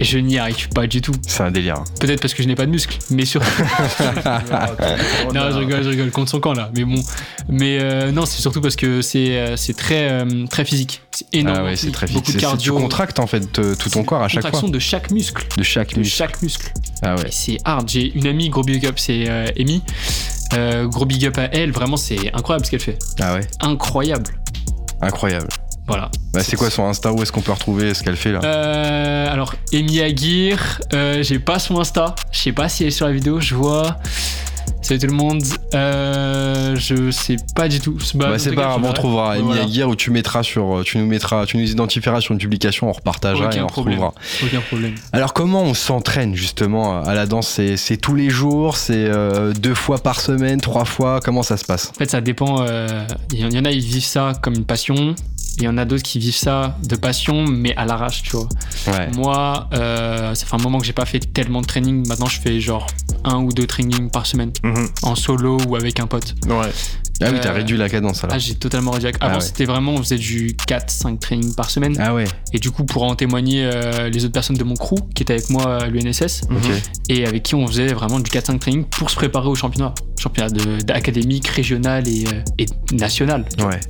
Je n'y arrive pas du tout. C'est un délire. Peut-être parce que je n'ai pas de muscles, mais surtout. non, je rigole, je rigole contre son camp là. Mais bon. Mais euh, non, c'est surtout parce que c'est euh, c'est très, euh, très physique. C'est énorme. Ah ouais, c'est très Beaucoup de c'est- Tu cardio. contractes en fait tout ton corps à chaque fois. contraction de chaque muscle. De chaque De muscle. chaque muscle. Ah ouais. C'est hard. J'ai une amie, gros big up, c'est euh, Amy. Euh, gros big up à elle. Vraiment, c'est incroyable ce qu'elle fait. Ah ouais. Incroyable. Incroyable. Voilà. Bah, c'est quoi son Insta? Où est-ce qu'on peut retrouver ce qu'elle fait là? Euh, alors, Amy Aguirre, euh, j'ai pas son Insta. Je sais pas si elle est sur la vidéo. Je vois. Salut tout le monde. Euh, je sais pas du tout. Bah, Bah, c'est pas cas, grave, on trouvera Amy Voilà. Aguirre où tu mettras sur, tu nous mettras, tu nous identifieras sur une publication, on repartagera et on problème. retrouvera. Aucun problème. Alors comment on s'entraîne justement à la danse? C'est- tous les jours, c'est euh, deux fois par semaine, trois fois, comment ça se passe? En fait, ça dépend. euh, Il y en a, ils vivent ça comme une passion. Il y en a d'autres qui vivent ça de passion, mais à l'arrache, tu vois. Ouais. Moi, euh, ça fait un moment que j'ai pas fait tellement de training. Maintenant, je fais genre un ou deux trainings par semaine, Mhm. en solo ou avec un pote. Ouais. Ah oui, t'as Euh, réduit la cadence alors. Ah, j'ai totalement réduit. Avant, Ah ouais. c'était vraiment, on faisait du 4-5 trainings par semaine. Ah ouais, Et du coup, pour en témoigner euh, les autres personnes de mon crew qui étaient avec moi à l'UNSS et avec qui on faisait vraiment du 4-5 training pour se préparer au championnat. Championnat de- d'académique, régional et, euh, et national. Ouais.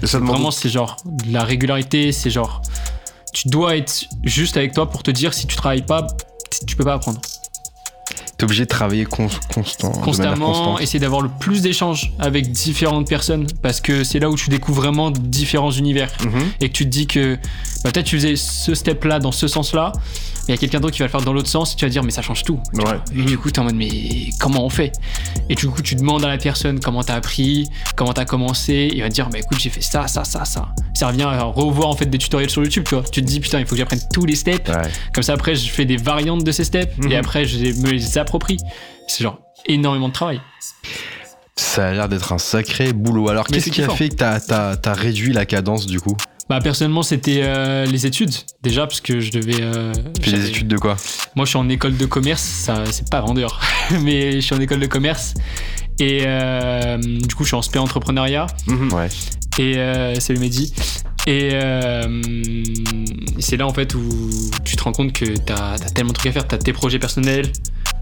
Et ça demande Vraiment, c'est genre la régularité, c'est genre. Tu dois être juste avec toi pour te dire si tu travailles pas, tu peux pas apprendre. T'es obligé de travailler cons- constant, Constamment, essayer d'avoir le plus d'échanges avec différentes personnes parce que c'est là où tu découvres vraiment différents univers Mhm. et que tu te dis que bah, peut-être tu faisais ce step là dans ce sens là, il y a quelqu'un d'autre qui va le faire dans l'autre sens et tu vas dire mais ça change tout. tu Ouais. Et du coup, t'es en mode mais comment on fait? Et du coup, tu demandes à la personne comment t'as appris, comment t'as commencé, il va te dire bah écoute, j'ai fait ça, ça, ça, ça. Ça revient à revoir en fait des tutoriels sur YouTube, tu vois. Tu te dis putain, il faut que j'apprenne tous les steps. Ouais. Comme ça, après, je fais des variantes de ces steps Mhm. et après, je me les approprie. C'est genre énormément de travail. Ça a l'air d'être un sacré boulot. Alors Mais qu'est-ce qui a fait que t'as t'as réduit la cadence du coup? Bah, personnellement, c'était euh, les études, déjà, parce que je devais. euh, Tu fais des j'avais- études de quoi? Moi, je suis en école de commerce, ça, c'est pas vendeur, mais je suis en école de commerce. Et euh, du coup, je suis en spé entrepreneuriat. Mhm. Ouais. Et euh, salut Mehdi. Et euh, c'est là en fait où tu te rends compte que t'as as tellement de trucs à faire. T'as tes projets personnels,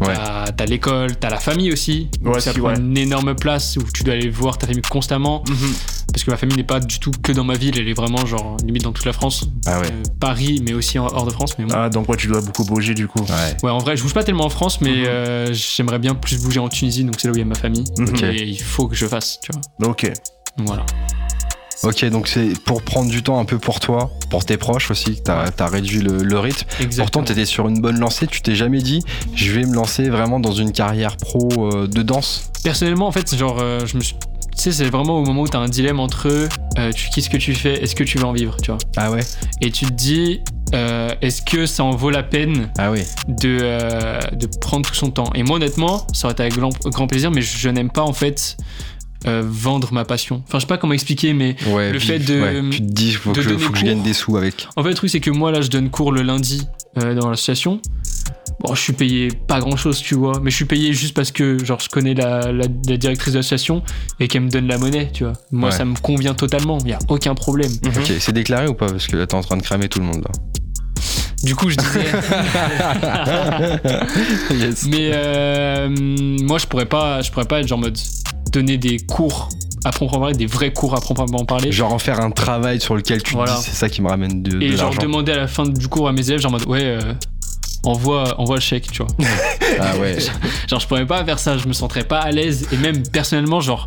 Ouais. t'as t'as l'école, t'as la famille aussi. Ouais, ça si, prend ouais. une énorme place où tu dois aller voir ta famille constamment. Mhm. Parce que ma famille n'est pas du tout que dans ma ville, elle est vraiment genre limite dans toute la France. Ah ouais. Euh, Paris, mais aussi en- hors de France. Mais bon. Ah, donc ouais, tu dois beaucoup bouger du coup. Ouais. Ouais, en vrai, je bouge pas tellement en France, mais Mhm. euh, j'aimerais bien plus bouger en Tunisie, donc c'est là où il y a ma famille. Mhm. Et il faut que je fasse, tu vois. Ok. Donc voilà. Ok, donc c'est pour prendre du temps un peu pour toi, pour tes proches aussi, que t'as as réduit le, le rythme. Exactement. Pourtant, t'étais sur une bonne lancée, tu t'es jamais dit, je vais me lancer vraiment dans une carrière pro euh, de danse. Personnellement, en fait, c'est genre, euh, je me suis. Tu sais, c'est vraiment au moment où t'as un dilemme entre euh, tu kiffes ce que tu fais, est-ce que tu veux en vivre, tu vois? Ah ouais Et tu te dis, euh, est-ce que ça en vaut la peine Ah oui. de, euh, de prendre tout son temps? Et moi, honnêtement, ça aurait été avec grand, grand plaisir, mais je, je n'aime pas en fait euh, vendre ma passion. Enfin, je sais pas comment expliquer, mais Ouais, Le fait de- ouais, tu te dis, faut de que, donner faut que je gagne des sous avec. en fait, le truc, c'est que moi, là, je donne cours le lundi euh, dans l'association. Bon, je suis payé pas grand chose, tu vois, mais je suis payé juste parce que, genre, je connais la, la- la directrice de l'association et qu'elle me donne la monnaie, tu vois. Moi, Ouais. ça me convient totalement, il y a aucun problème. Ok, c'est déclaré ou pas? Parce que là, t'es en train de cramer tout le monde là. Du coup, je disais. Yes. Mais euh, moi, je pourrais pas, je pourrais pas être genre en mode donner des cours à proprement parler, des vrais cours à proprement parler. Genre en faire un travail sur lequel tu Voilà. te dis, c'est ça qui me ramène de, de et genre l'argent. demander à la fin du cours à mes élèves, genre en mode ouais, euh, envoie, envoie le chèque, tu vois. Ah ouais. genre, je pourrais pas faire ça, je me sentirais pas à l'aise. Et même personnellement, genre.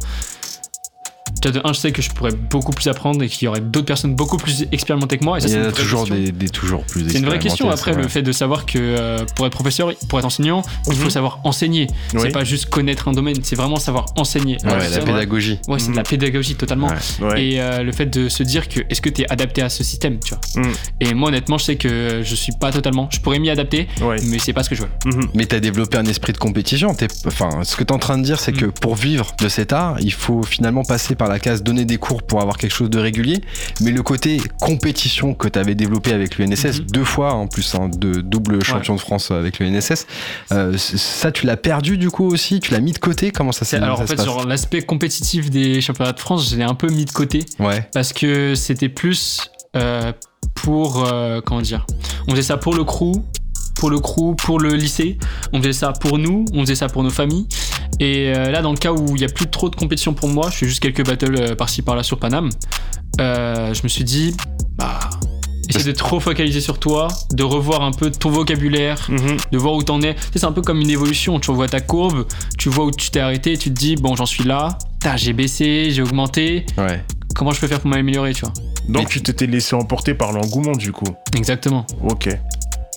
Déjà, De un, je sais que je pourrais beaucoup plus apprendre et qu'il y aurait d'autres personnes beaucoup plus expérimentées que moi. Et ça, Il y c'est en une a vraie toujours question. des, des toujours plus C'est une vraie question après le fait de savoir que euh, pour être professeur, pour être enseignant, il faut Mhm. savoir enseigner. Oui. C'est pas juste connaître un domaine, c'est vraiment savoir enseigner. Ouais, Alors, la pédagogie. Ouais, c'est de Mhm. la pédagogie totalement. Ouais. Ouais. Et euh, le fait de se dire que est-ce que tu es adapté à ce système, tu vois? Mhm. Et moi honnêtement, je sais que je suis pas totalement. Je pourrais m'y adapter, Ouais. mais c'est pas ce que je veux. Mhm. Mais t'as développé un esprit de compétition. Enfin, ce que t'es en train de dire, c'est Mm. que pour vivre de cet art, il faut finalement passer par la case donner des cours pour avoir quelque chose de régulier. Mais le côté compétition que t'avais développé avec l'UNSS, Mhm. deux fois en plus, hein, de double champion de France avec l'UNSS, euh, ça tu l'as perdu du coup aussi? Tu l'as mis de côté? Comment ça s'est Alors ça en fait, genre l'aspect compétitif des championnats de France, je l'ai un peu mis de côté Ouais. parce que c'était plus euh, pour euh, comment dire? On faisait ça pour le crew, pour le crew, pour le lycée. On faisait ça pour nous, on faisait ça pour nos familles. Et euh, là, dans le cas où il y a plus trop de compétition pour moi, je fais juste quelques battles euh, par-ci par-là sur Paname. euh, je me suis dit, bah, essaie de trop focaliser sur toi, de revoir un peu ton vocabulaire, Mhm. de voir où t'en es. Tu sais, c'est un peu comme une évolution. Tu revois ta courbe, tu vois où tu t'es arrêté, tu te dis, bon, j'en suis là, j'ai baissé, j'ai augmenté. Ouais. Comment je peux faire pour m'améliorer, tu vois? Donc Mais- tu t'étais laissé emporter par l'engouement du coup? Exactement. Ok.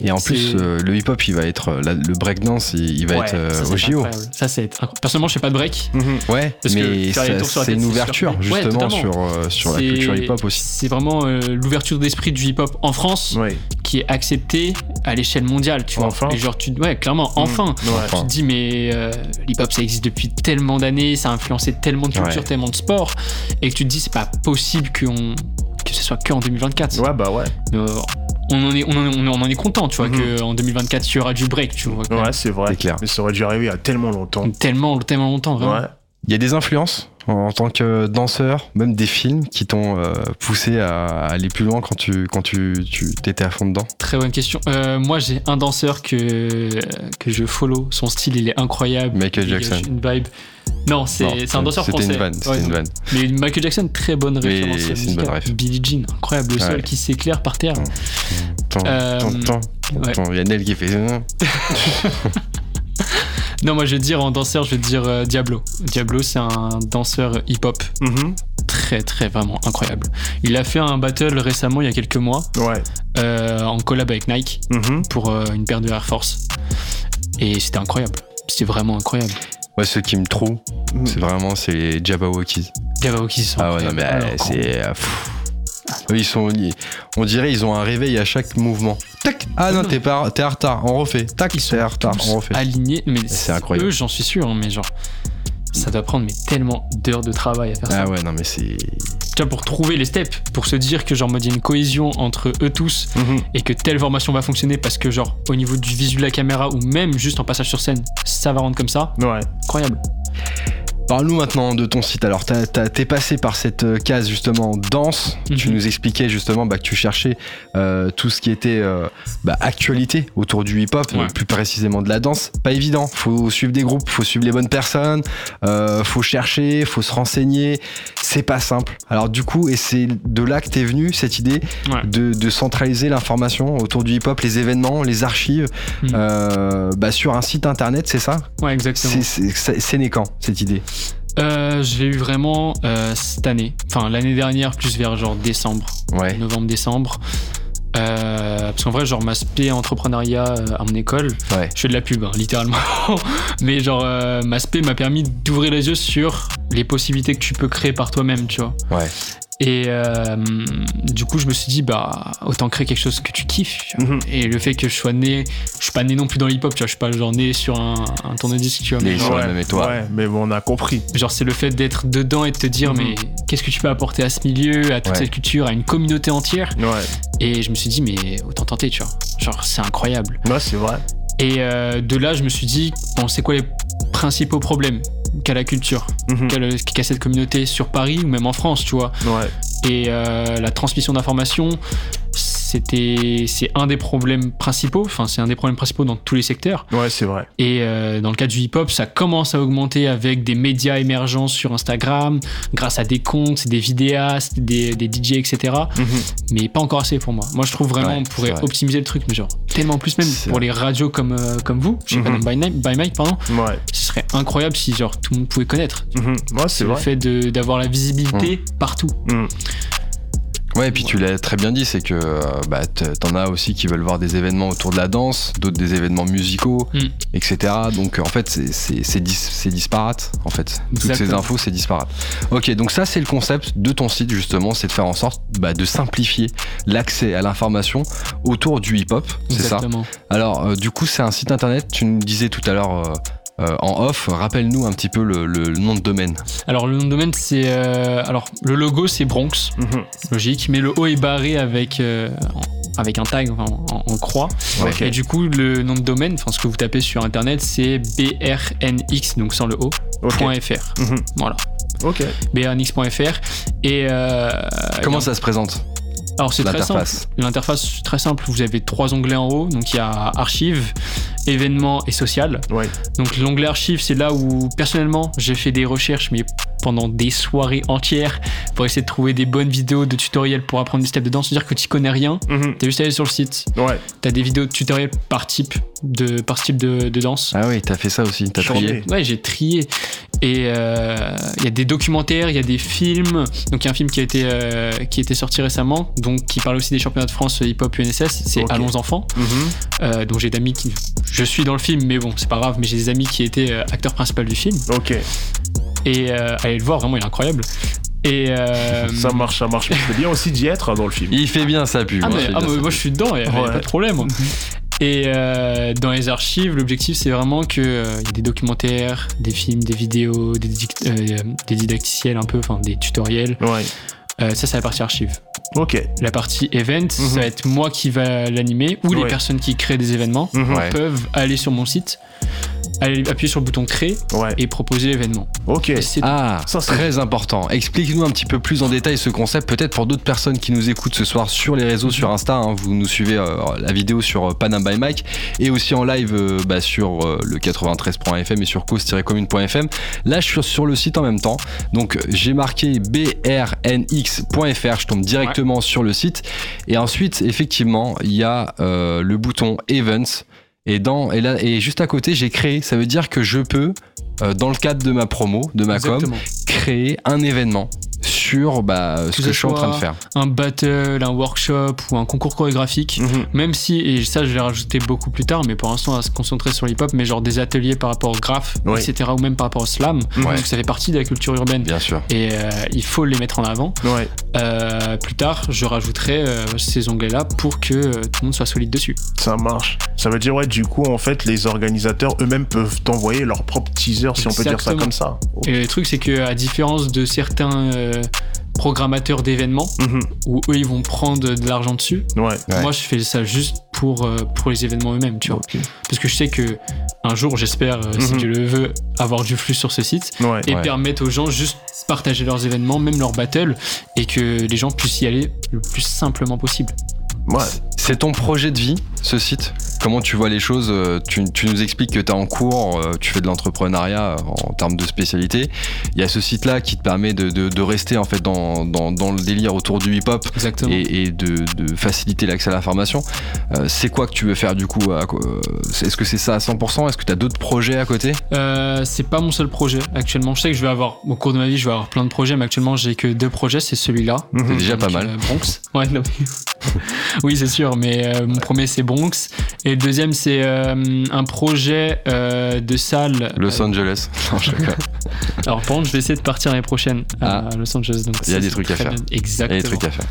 Et en plus, euh, le hip-hop, il va être. euh, la- le breakdance, il, il va Ouais, être euh, Ça, au JO. incroyable. Ça, c'est incroyable. Personnellement, je fais pas de break. Mhm. Ouais, Parce mais c'est une ouverture. Ouais, justement sur, euh, sur la culture hip-hop aussi. C'est vraiment euh, l'ouverture d'esprit du hip-hop en France Ouais. qui est acceptée à l'échelle mondiale, tu vois. Enfin. Et genre, tu, ouais, clairement, enfin. Ouais. Enfin. Tu te dis, mais euh, l'hip-hop ça existe depuis tellement d'années, ça a influencé tellement de culture, Ouais. tellement de sport, et que tu te dis, c'est pas possible qu'on que ce soit que en 2024. Ouais, bah ouais. Euh, on, en est, on, en, est- on en est content, tu vois, Mhm. qu'en 2024, il y aura du break, tu vois. Ouais, c'est vrai. C'est clair. Mais ça aurait dû arriver il y a tellement longtemps. Tellement, tellement longtemps, vraiment. Ouais. Il y a des influences en tant que danseur, même des films qui t'ont euh, poussé à aller plus loin quand tu quand tu tu t'étais à fond dedans? Très bonne question. Euh, moi, j'ai un danseur que, que je follow. Son style, il est incroyable. Michael Jackson. Une vibe. Non, c'est un danseur C'était français. une vanne. C'était Ouais, une vanne. Mais Michael Jackson, très bonne Mais référence. c'est une bonne ref. Billie Jean, incroyable. Le Ouais. sol qui s'éclaire par terre. Tant, Euh, tant, tant, ouais. tant. Il y a Nel qui fait. euh, Non, moi, je vais dire en danseur, je vais dire euh, Diablo. Diablo, c'est un danseur hip-hop Mhm. très, très, vraiment incroyable. Il a fait un battle récemment, il y a quelques mois, Ouais. euh, en collab avec Nike Mhm. pour euh, une paire de Air Force. Et c'était incroyable. C'était vraiment incroyable. Ouais, ceux qui me trouvent, Mhm. c'est vraiment c'est les Jabberwockies. Qui sont Ah ouais, non mais euh, Alors, c'est. euh, Ils sont, on dirait ils ont un réveil à chaque mouvement. Tac. Ah non, t'es en retard. On refait. Tac. Ils sont T'es en retard. On refait. alignés. Mais C'est incroyable. Eux, j'en suis sûr, hein, mais genre, ça doit prendre mais tellement d'heures de travail à faire ça. Ah ouais, non mais c'est. Tu vois, pour trouver les steps, pour se dire que genre, il y a une cohésion entre eux tous Mhm. et que telle formation va fonctionner parce que genre, au niveau du visu de la caméra ou même juste en passage sur scène, ça va rendre comme ça. Ouais. Incroyable. Parle-nous maintenant de ton site. Alors, t'es passé par cette euh, case justement danse. Tu Mhm. nous expliquais justement bah, que tu cherchais euh, tout ce qui était euh, bah, actualité autour du hip-hop, Ouais. plus précisément de la danse. Pas évident. Faut suivre des groupes, faut suivre les bonnes personnes, euh, faut chercher, faut se renseigner. C'est pas simple. Alors du coup, et c'est de là que t'es venu cette idée Ouais. de, de centraliser l'information autour du hip-hop, les événements, les archives, euh, bah, sur un site internet, c'est ça? Ouais, exactement. C'est- C'est c'est- c'est né quand cette idée? Euh, je l'ai eu vraiment euh, cette année. Enfin, l'année dernière, plus vers genre décembre. Ouais. novembre-décembre. Euh, parce qu'en vrai, genre, ma spé entrepreneuriat euh, à mon école, Ouais. je fais de la pub, hein, littéralement. Mais genre, euh, ma spé m'a permis d'ouvrir les yeux sur les possibilités que tu peux créer par toi-même, tu vois. Ouais. Et euh, du coup, je me suis dit, bah, autant créer quelque chose que tu kiffes. Mhm. Et le fait que je sois né, je suis pas né non plus dans l'hip-hop, tu vois, je suis pas genre né sur un, un tourne-disque, tu vois. Les mais genre, même étoile. Ouais, mais bon, on a compris. genre, c'est le fait d'être dedans et de te dire, Mhm. mais qu'est-ce que tu peux apporter à ce milieu, à toute Ouais. cette culture, à une communauté entière? Ouais, Et je me suis dit, mais autant tenter, tu vois. Genre, c'est incroyable. ouais c'est vrai. Et euh, de là, je me suis dit, bon, c'est quoi les principaux problèmes? Qu'a la culture, qu'a qu'a cette communauté sur Paris ou même en France, tu vois. Ouais, Et euh, la transmission d'informations, c'était, c'est un des problèmes principaux. Enfin, c'est un des problèmes principaux dans tous les secteurs. ouais, c'est vrai. Et euh, dans le cas du hip-hop, ça commence à augmenter avec des médias émergents sur Instagram, grâce à des comptes, des vidéastes, des, des DJ, etc. Mhm. Mais pas encore assez pour moi. Moi, je trouve vraiment Ouais, on pourrait vrai. optimiser le truc, mais genre tellement plus même pour vrai. les radios comme, euh, comme vous, chez Mhm. Panam by, Night- by Mike, pardon. Ouais, Ce serait incroyable si genre tout le monde pouvait connaître. Mhm. ouais c'est le vrai. fait de- d'avoir la visibilité partout. Ouais, et puis tu l'as très bien dit, c'est que euh, bah, t'en as aussi qui veulent voir des événements autour de la danse, d'autres des événements musicaux, Mm. etc. Donc en fait, c'est- dis- disparate, en fait. Toutes ces infos, c'est disparate. Ok, donc ça, c'est le concept de ton site, justement, c'est de faire en sorte bah, de simplifier l'accès à l'information autour du hip-hop, c'est ça? Exactement. Alors, euh, du coup, c'est un site internet, tu nous disais tout à l'heure... euh, euh, en off, rappelle-nous un petit peu le, le nom de domaine. Alors le nom de domaine c'est euh, alors le logo c'est Bronx, Mhm. logique, mais le haut est barré avec euh, avec un tag enfin, en, en croix. Et du coup le nom de domaine, enfin ce que vous tapez sur internet c'est brnx donc sans le o Ok. point .fr. Mhm. Voilà, Ok. brnx.fr et euh, Comment ça se présente Alors c'est très simple. L'interface? L'interface c'est très simple. Vous avez trois onglets en haut. Donc il y a archives, événements et social. Ouais. Donc l'onglet archives, c'est là où personnellement j'ai fait des recherches, mais pendant des soirées entières pour essayer de trouver des bonnes vidéos de tutoriels pour apprendre des steps de danse. C'est-à-dire que tu connais rien, Mhm. t'as juste à aller sur le site, Ouais. t'as des vidéos de tutoriels par type de, par type de, de danse. Ah oui, t'as fait ça aussi, t'as trié. Ouais, j'ai trié. Et euh, il y a des documentaires, il y a des films. Donc il y a un film qui a été, euh, qui a été sorti récemment, donc qui parle aussi des championnats de France hip-hop UNSS. C'est. Allons enfants. Euh, donc j'ai d'amis qui. Je suis dans le film, mais bon, c'est pas grave. Mais j'ai des amis qui étaient euh, acteurs principaux du film. Ok. Et euh, allez le voir, vraiment, il est incroyable. Et euh, Ça marche, ça marche. C'est bien aussi d'y être hein, dans le film. Il fait bien sa pub. Ah, hein, mais, ah, moi pub. je suis dedans, il n'y a, Ouais. pas de problème. Et euh, dans les archives, l'objectif c'est vraiment qu'il y ait des documentaires, des films, des vidéos, des, euh, des didacticiels un peu, enfin des tutoriels. Ouais. Euh, ça, c'est la partie archive. Ok. La partie event, ça va être moi qui va l'animer ou les Mhm. Personnes qui créent des événements Mhm. Peuvent aller sur mon site, aller appuyer sur le bouton créer Ouais. et proposer l'événement. Ok. Ah, Ça, très important. Explique-nous un petit peu plus en détail ce concept, peut-être pour d'autres personnes qui nous écoutent ce soir sur les réseaux, sur Insta. hein. vous nous suivez euh, la vidéo sur euh, Panam by Mike et aussi en live euh, bah, sur euh, le 93.fm et sur cause-commune.fm. Là, je suis sur le site en même temps. Donc, j'ai marqué brnx.fr. Je tombe directement sur le site. Et ensuite, effectivement, il y a euh, le bouton Events. Et, dans, et, là, et juste à côté, j'ai créé. Ça veut dire que je peux, euh, dans le cadre de ma promo, de ma com, créer un événement sur bah, ce Que je suis en train de faire. un battle, un workshop ou un concours chorégraphique. Mhm. Même si, et ça je vais rajouter beaucoup plus tard, mais pour l'instant on va se concentrer sur l'hip-hop, mais genre des ateliers par rapport au graphe, Oui. etc. ou même par rapport au slam, Mhm. parce que ça fait partie de la culture urbaine. Bien sûr. Et euh, il faut les mettre en avant. Ouais. Euh, plus tard, je rajouterai euh, ces onglets-là pour que euh, tout le monde soit solide dessus. Ça marche. Ça veut dire, ouais, du coup, en fait, les organisateurs eux-mêmes peuvent t'envoyer leur propre teaser, si on peut dire ça comme ça. Et le truc, c'est que à différence de certains euh, programmateurs d'événements, Mhm. où eux ils vont prendre de l'argent dessus, Ouais. Ouais. moi je fais ça juste pour, euh, pour les événements eux-mêmes, tu vois. Parce que je sais que un jour, j'espère, euh, si Mhm. Dieu le veut, avoir du flux sur ce site Ouais. et Ouais. permettre aux gens juste partager leurs événements, même leurs battles, et que les gens puissent y aller le plus simplement possible. Ouais. C'est ton projet de vie, ce site? Comment tu vois les choses Euh, tu, tu nous expliques que tu es en cours, euh, tu fais de l'entrepreneuriat euh, en termes de spécialité. Il y a ce site-là qui te permet de, de- de rester en fait dans, dans- dans le délire autour du hip-hop et, et de, de faciliter l'accès à l'information. Euh, c'est quoi que tu veux faire du coup Est-ce que c'est ça à 100% Est-ce que tu as d'autres projets à côté? Euh, c'est pas mon seul projet actuellement. Je sais que je vais avoir, au cours de ma vie, je vais avoir plein de projets, mais actuellement, j'ai que deux projets. C'est celui-là. C'est déjà pas mal. euh, Bronx. Ouais, non, mais- oui, c'est sûr, mais euh, mon premier c'est Bronx et le deuxième, c'est euh, un projet euh, de salle. Los Euh, Angeles. Non, je alors, par contre, je vais essayer de partir l'année prochaine à Los Angeles. Donc Ah. Il y a des trucs à faire. bien. Il y a Exactement. des trucs à faire.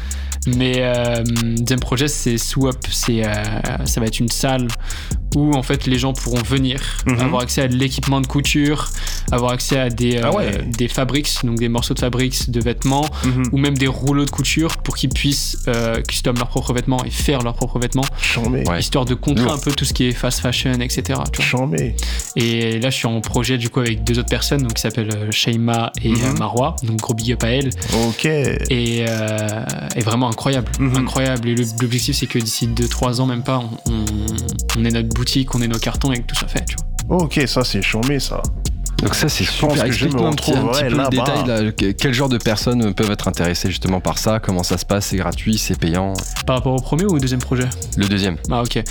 Mais euh, deuxième projet, c'est Swap. C'est, euh, ça va être une salle où en fait les gens pourront venir, Mhm. avoir accès à de l'équipement de couture, avoir accès à des, euh, Ah ouais. des fabrics, donc des morceaux de fabrics de vêtements, Mhm. ou même des rouleaux de couture pour qu'ils puissent euh, custom leurs propres vêtements et faire leurs propres vêtements, Chambé. Ouais. histoire de contrer un peu tout ce qui est fast fashion, etc. tu vois. Et là, je suis en projet du coup avec deux autres personnes, donc qui s'appellent euh, Sheima et euh, Marwa, donc gros big up à elles Ok. et, euh, et vraiment incroyable. Mhm. Incroyable. Et l'objectif, c'est que d'ici 2-3 ans, même pas, on, on, on ait notre boutique, on ait nos cartons et que tout soit fait. Tu vois. Ok, ça c'est chambé ça. Donc ça c'est super. que je me Explique-nous un petit, un petit retrouverai peu le détail. là. Que- Quel genre de personnes peuvent être intéressées justement par ça? Comment ça se passe? C'est gratuit C'est payant? Par rapport au premier ou au deuxième projet? Le deuxième. Ah, ok. Euh,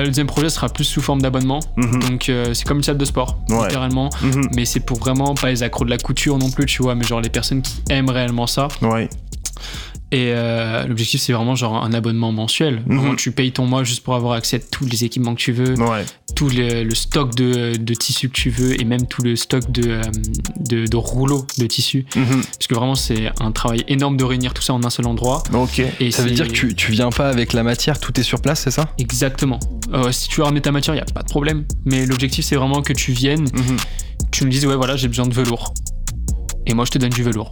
le deuxième projet sera plus sous forme d'abonnement. Mhm. Donc, euh, c'est comme une salle de sport, Ouais. littéralement. Mhm. Mais c'est pour vraiment pas les accros de la couture non plus, tu vois, mais genre les personnes qui aiment réellement ça. Ouais. Et euh, l'objectif, c'est vraiment genre un abonnement mensuel. Mhm. Vraiment, tu payes ton mois juste pour avoir accès à tous les équipements que tu veux, Ouais. tout le, le stock de, de tissus que tu veux et même tout le stock de, euh, de, de rouleaux de tissus. Mhm. Parce que vraiment, c'est un travail énorme de réunir tout ça en un seul endroit. Ok. Et Ça veut dire que tu, tu viens pas avec la matière, tout est sur place, c'est ça? Exactement. Euh, si tu veux ramener ta matière, il n'y a pas de problème. Mais l'objectif, c'est vraiment que tu viennes, Mhm. tu me dises, ouais, voilà, j'ai besoin de velours. Et moi, je te donne du velours.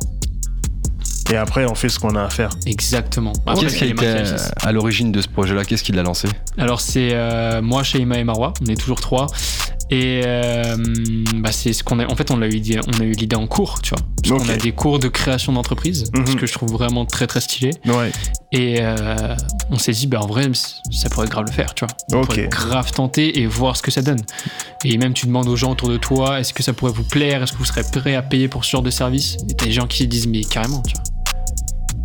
Et après, on fait ce qu'on a à faire. Exactement. Après, Qu'est-ce qui maquillages. à, l'origine de ce projet-là Qu'est-ce qui l'a lancé Alors, c'est euh, moi, Sheima et Marwa. On est toujours trois. Et euh, bah, c'est ce qu'on a. En fait, on a eu, on a eu l'idée en cours, tu vois. Parce qu'on a des cours de création d'entreprise, Mhm. ce que je trouve vraiment très très stylé. Ouais. Et euh, on s'est dit, bah, en vrai, ça pourrait grave le faire, tu vois. On Ok. pourrait grave tenter et voir ce que ça donne. Et même, tu demandes aux gens autour de toi, est-ce que ça pourrait vous plaire? Est-ce que vous serez prêt à payer pour ce genre de service? Et t'as des gens qui disent, mais carrément, tu vois.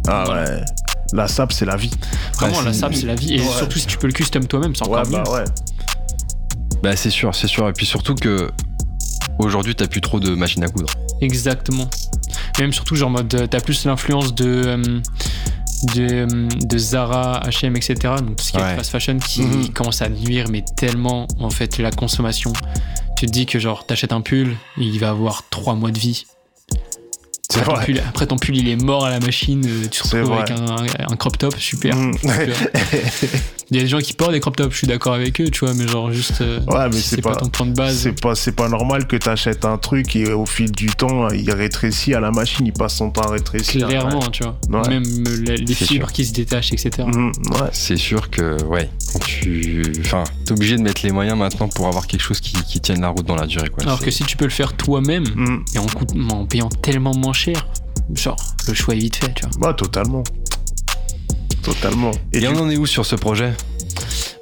Ah Voilà. ouais. La SAP, c'est la vie. Vraiment, Bah, la SAP, c'est la vie. Et Ouais. surtout, si tu peux le custom toi-même, c'est Ouais, encore bah mieux. ouais. Bah c'est sûr, c'est sûr. Et puis surtout que aujourd'hui t'as plus trop de machines à coudre. Exactement. Et même surtout, genre, en mode, euh, t'as plus l'influence de, euh, de, euh, de Zara, HM, etc. Donc, tout ce qui est Ouais. fast fashion qui Mhm. commence à nuire, mais tellement, en fait, la consommation. Tu te dis que, genre, t'achètes un pull, il va avoir trois mois de vie. C'est Après ton, pull, après, ton pull, il est mort à la machine, euh, tu te retrouves avec un, un crop top, super. Super. Il y a des gens qui portent des crop tops, je suis d'accord avec eux, tu vois, mais genre, juste. euh, Ouais, mais si c'est c'est pas, pas- ton point de base. C'est pas, c'est pas normal que t'achètes un truc et au fil du temps, il rétrécit à la machine, il passe son temps à rétrécir. Clairement, tu vois. Ouais. Même euh, les, les fibres sûr. qui se détachent, etc. Ouais. Mhm, ouais. C'est sûr que ouais, quand tu, enfin, t'es obligé de mettre les moyens maintenant pour avoir quelque chose qui, qui tienne la route dans la durée quoi. Alors C'est- que si tu peux le faire toi-même Mhm. et en, coûte- en payant tellement moins cher, genre le choix est vite fait, tu vois. Ouais, totalement. Totalement. Et, on en est où sur ce projet?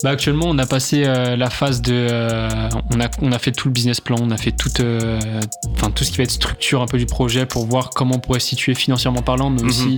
Bah actuellement on a passé euh, la phase de, euh, on a on a fait tout le business plan, on a fait tout, euh, enfin tout ce qui va être structure un peu du projet pour voir comment on pourrait se situer financièrement parlant, mais Mhm. aussi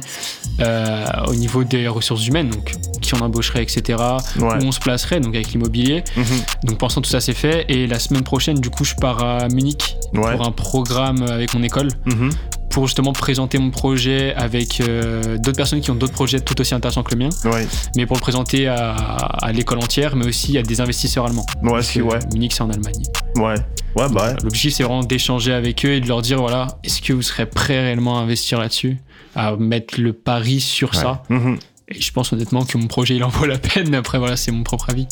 euh, au niveau des ressources humaines, donc qui on embaucherait, etc. Ouais. Où on se placerait, donc avec l'immobilier. Mhm. Donc pour l'instant tout ça c'est fait et la semaine prochaine du coup je pars à Munich Ouais. pour un programme avec mon école. Mhm. Pour justement présenter mon projet avec euh, d'autres personnes qui ont d'autres projets tout aussi intéressants que le mien, Ouais. mais pour le présenter à, à l'école entière, mais aussi à des investisseurs allemands. Ouais, si, ouais. Munich, c'est en Allemagne. Ouais. Ouais, bah ouais. L'objectif, c'est vraiment d'échanger avec eux et de leur dire voilà, est-ce que vous serez prêts réellement à investir là-dessus, à mettre le pari sur ça? Mhm. Et je pense honnêtement que mon projet, il en vaut la peine, mais après, voilà, c'est mon propre avis.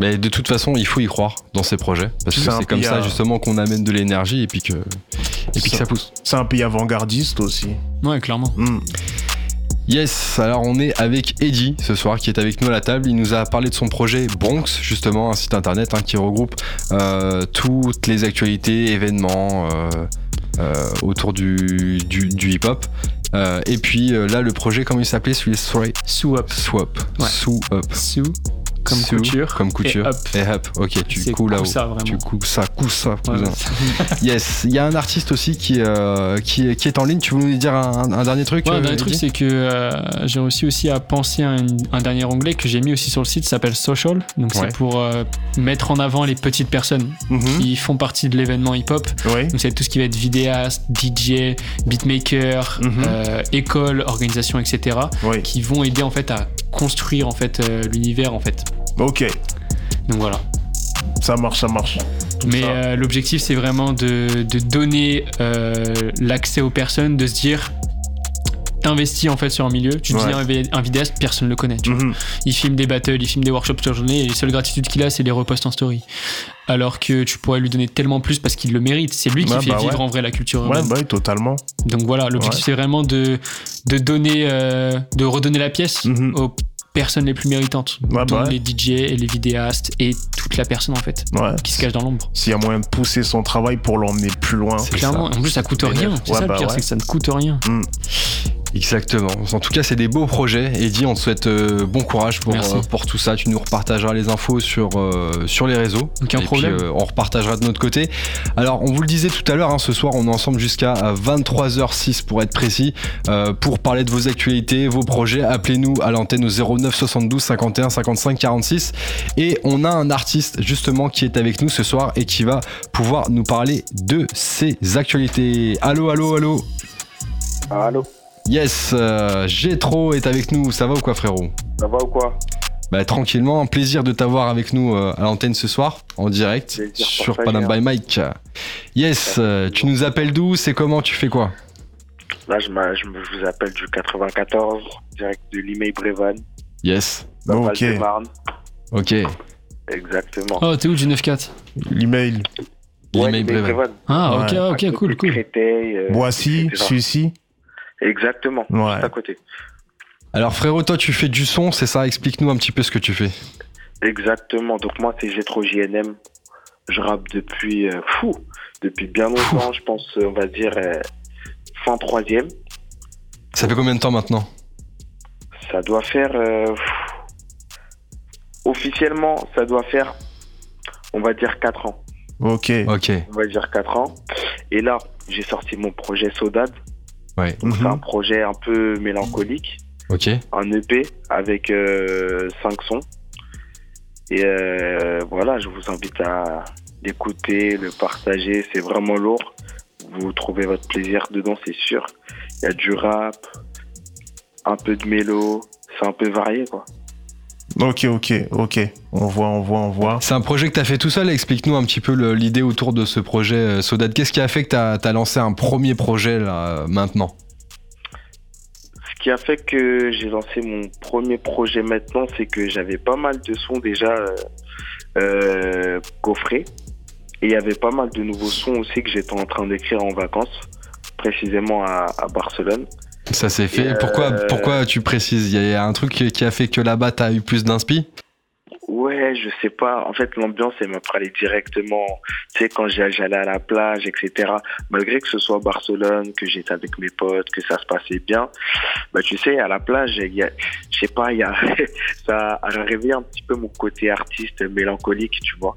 Mais de toute façon, il faut y croire dans ces projets parce que C'est comme ça à- justement qu'on amène de l'énergie et puis que et puis que Ça- pousse. C'est un pays avant-gardiste aussi. Ouais, clairement. Mhm. Yes, alors on est avec Eddie ce soir qui est avec nous à la table. Il nous a parlé de son projet Bronx, justement, un site internet hein, qui regroupe euh, toutes les actualités, événements euh, euh, autour du, du, du hip-hop. Euh, et puis euh, là, le projet, comment il s'appelait celui Swap. Swap. Swap. Ouais. Swap. Comme Sous, couture. Comme couture. Et up. Ok, tu coules là-haut. ça, vraiment. Tu coules ça, coules ça, Ouais, cousin. Yes, il y a un artiste aussi qui, euh, qui, qui est en ligne. Tu veux nous dire un, un dernier truc Ouais, un euh, dernier truc, c'est que euh, j'ai réussi aussi à penser à un, un dernier onglet que j'ai mis aussi sur le site, s'appelle Social. Donc Ouais. c'est pour euh, mettre en avant les petites personnes Mhm. qui font partie de l'événement hip-hop. Ouais. Donc c'est tout ce qui va être vidéaste, DJ, beatmaker, Mhm. école, organisation, etc. Ouais. qui vont aider en fait à construire en fait euh, l'univers en fait. Ok. Donc voilà. Ça marche, ça marche. Mais euh, l'objectif, c'est vraiment de, de donner euh, l'accès aux personnes, de se dire. T'investis en fait sur un milieu, tu Ouais. deviens un vi- un vidéaste, personne ne le connaît. tu vois. Mhm. Il filme des battles, il filme des workshops toute la journée et les seules gratitudes qu'il a, c'est les reposts en story. Alors que tu pourrais lui donner tellement plus parce qu'il le mérite. C'est lui qui Ouais, fait bah vivre ouais. en vrai la culture Ouais, urbaine. bah oui, totalement. Donc voilà, l'objectif Ouais. c'est vraiment de, de donner, euh, de redonner la pièce Mhm. aux personnes les plus méritantes, Ouais, dont bah ouais. les DJ et les vidéastes et toute la personne en fait Ouais. qui se cache dans l'ombre. S'il y a moyen de pousser son travail pour l'emmener plus loin. Clairement, ça. en plus ça coûte rien. C'est Ouais, ça bah le pire, ouais. c'est que ça ne coûte rien. Exactement. En tout cas, c'est des beaux projets. Eddie, on te souhaite euh, bon courage pour, euh, pour tout ça. Tu nous repartageras les infos sur, euh, sur les réseaux. Aucun Et problème. puis, euh, on repartagera de notre côté. Alors, on vous le disait tout à l'heure, hein, ce soir, on est ensemble jusqu'à 23h06 pour être précis. euh, pour parler de vos actualités, vos projets, appelez-nous à l'antenne au 09 72 51 55 46. Et on a un artiste justement qui est avec nous ce soir et qui va pouvoir nous parler de ses actualités. Allô, allô, allô Allô, Yes, euh, Gétro est avec nous, ça va ou quoi frérot? Ça va ou quoi? Bah tranquillement, un plaisir de t'avoir avec nous euh, à l'antenne ce soir, en direct, Plaisir sur partagé, Panam by Mike. Yes, euh, tu nous appelles d'où? C'est comment? Tu fais quoi? Là, je, je, me- je vous appelle du 94, direct de Limay Brévan, Yes, dans Ok. ok. Exactement. Oh, t'es où du 9-4 L'email. L'email Limay Brévan. Brévan. Ah, Ouais. ok, ok, cool, cool. Créteil, euh, Boissy, celui-ci? Exactement, Ouais. juste à côté. Alors frérot, toi tu fais du son, c'est ça? Explique-nous un petit peu ce que tu fais. Exactement. Donc moi, c'est Jetro JNM. Je rappe depuis, euh, fou, depuis bien longtemps. je pense, euh, on va dire, euh, fin troisième. Ça fait combien de temps maintenant? Ça doit faire, euh, officiellement, ça doit faire, on va dire, 4 ans. Ok. Ok, On va dire 4 ans. Et là, j'ai sorti mon projet Sodade. Ouais, Donc c'est un Mhm. projet un peu mélancolique, ok. un EP avec 5 sons. Et euh, voilà, je vous invite à l'écouter, le partager, c'est vraiment lourd. Vous trouvez votre plaisir dedans, c'est sûr. Il y a du rap, un peu de mélo, c'est un peu varié quoi. Ok, ok, ok. On voit, on voit, on voit. C'est un projet que t'as fait tout seul, explique-nous un petit peu l'idée autour de ce projet euh, Sodad. Qu'est-ce qui a fait que t'as as lancé un premier projet là, euh, maintenant? Ce qui a fait que j'ai lancé mon premier projet maintenant, c'est que j'avais pas mal de sons déjà euh, euh, coffrés. Et il y avait pas mal de nouveaux sons aussi que j'étais en train d'écrire en vacances, précisément à, à Barcelone. Ça s'est fait. Et, Pourquoi, euh, pourquoi tu précises? Il y a un truc qui a fait que là-bas t'as eu plus d'inspi? Ouais, je sais pas. En fait, l'ambiance, elle m'a parlé directement. Tu sais, quand j'allais à la plage, etc. Malgré que ce soit Barcelone, que j'étais avec mes potes, que ça se passait bien, bah tu sais, à la plage, il y a, je sais pas, il y a, ça a réveillé un petit peu mon côté artiste mélancolique, tu vois.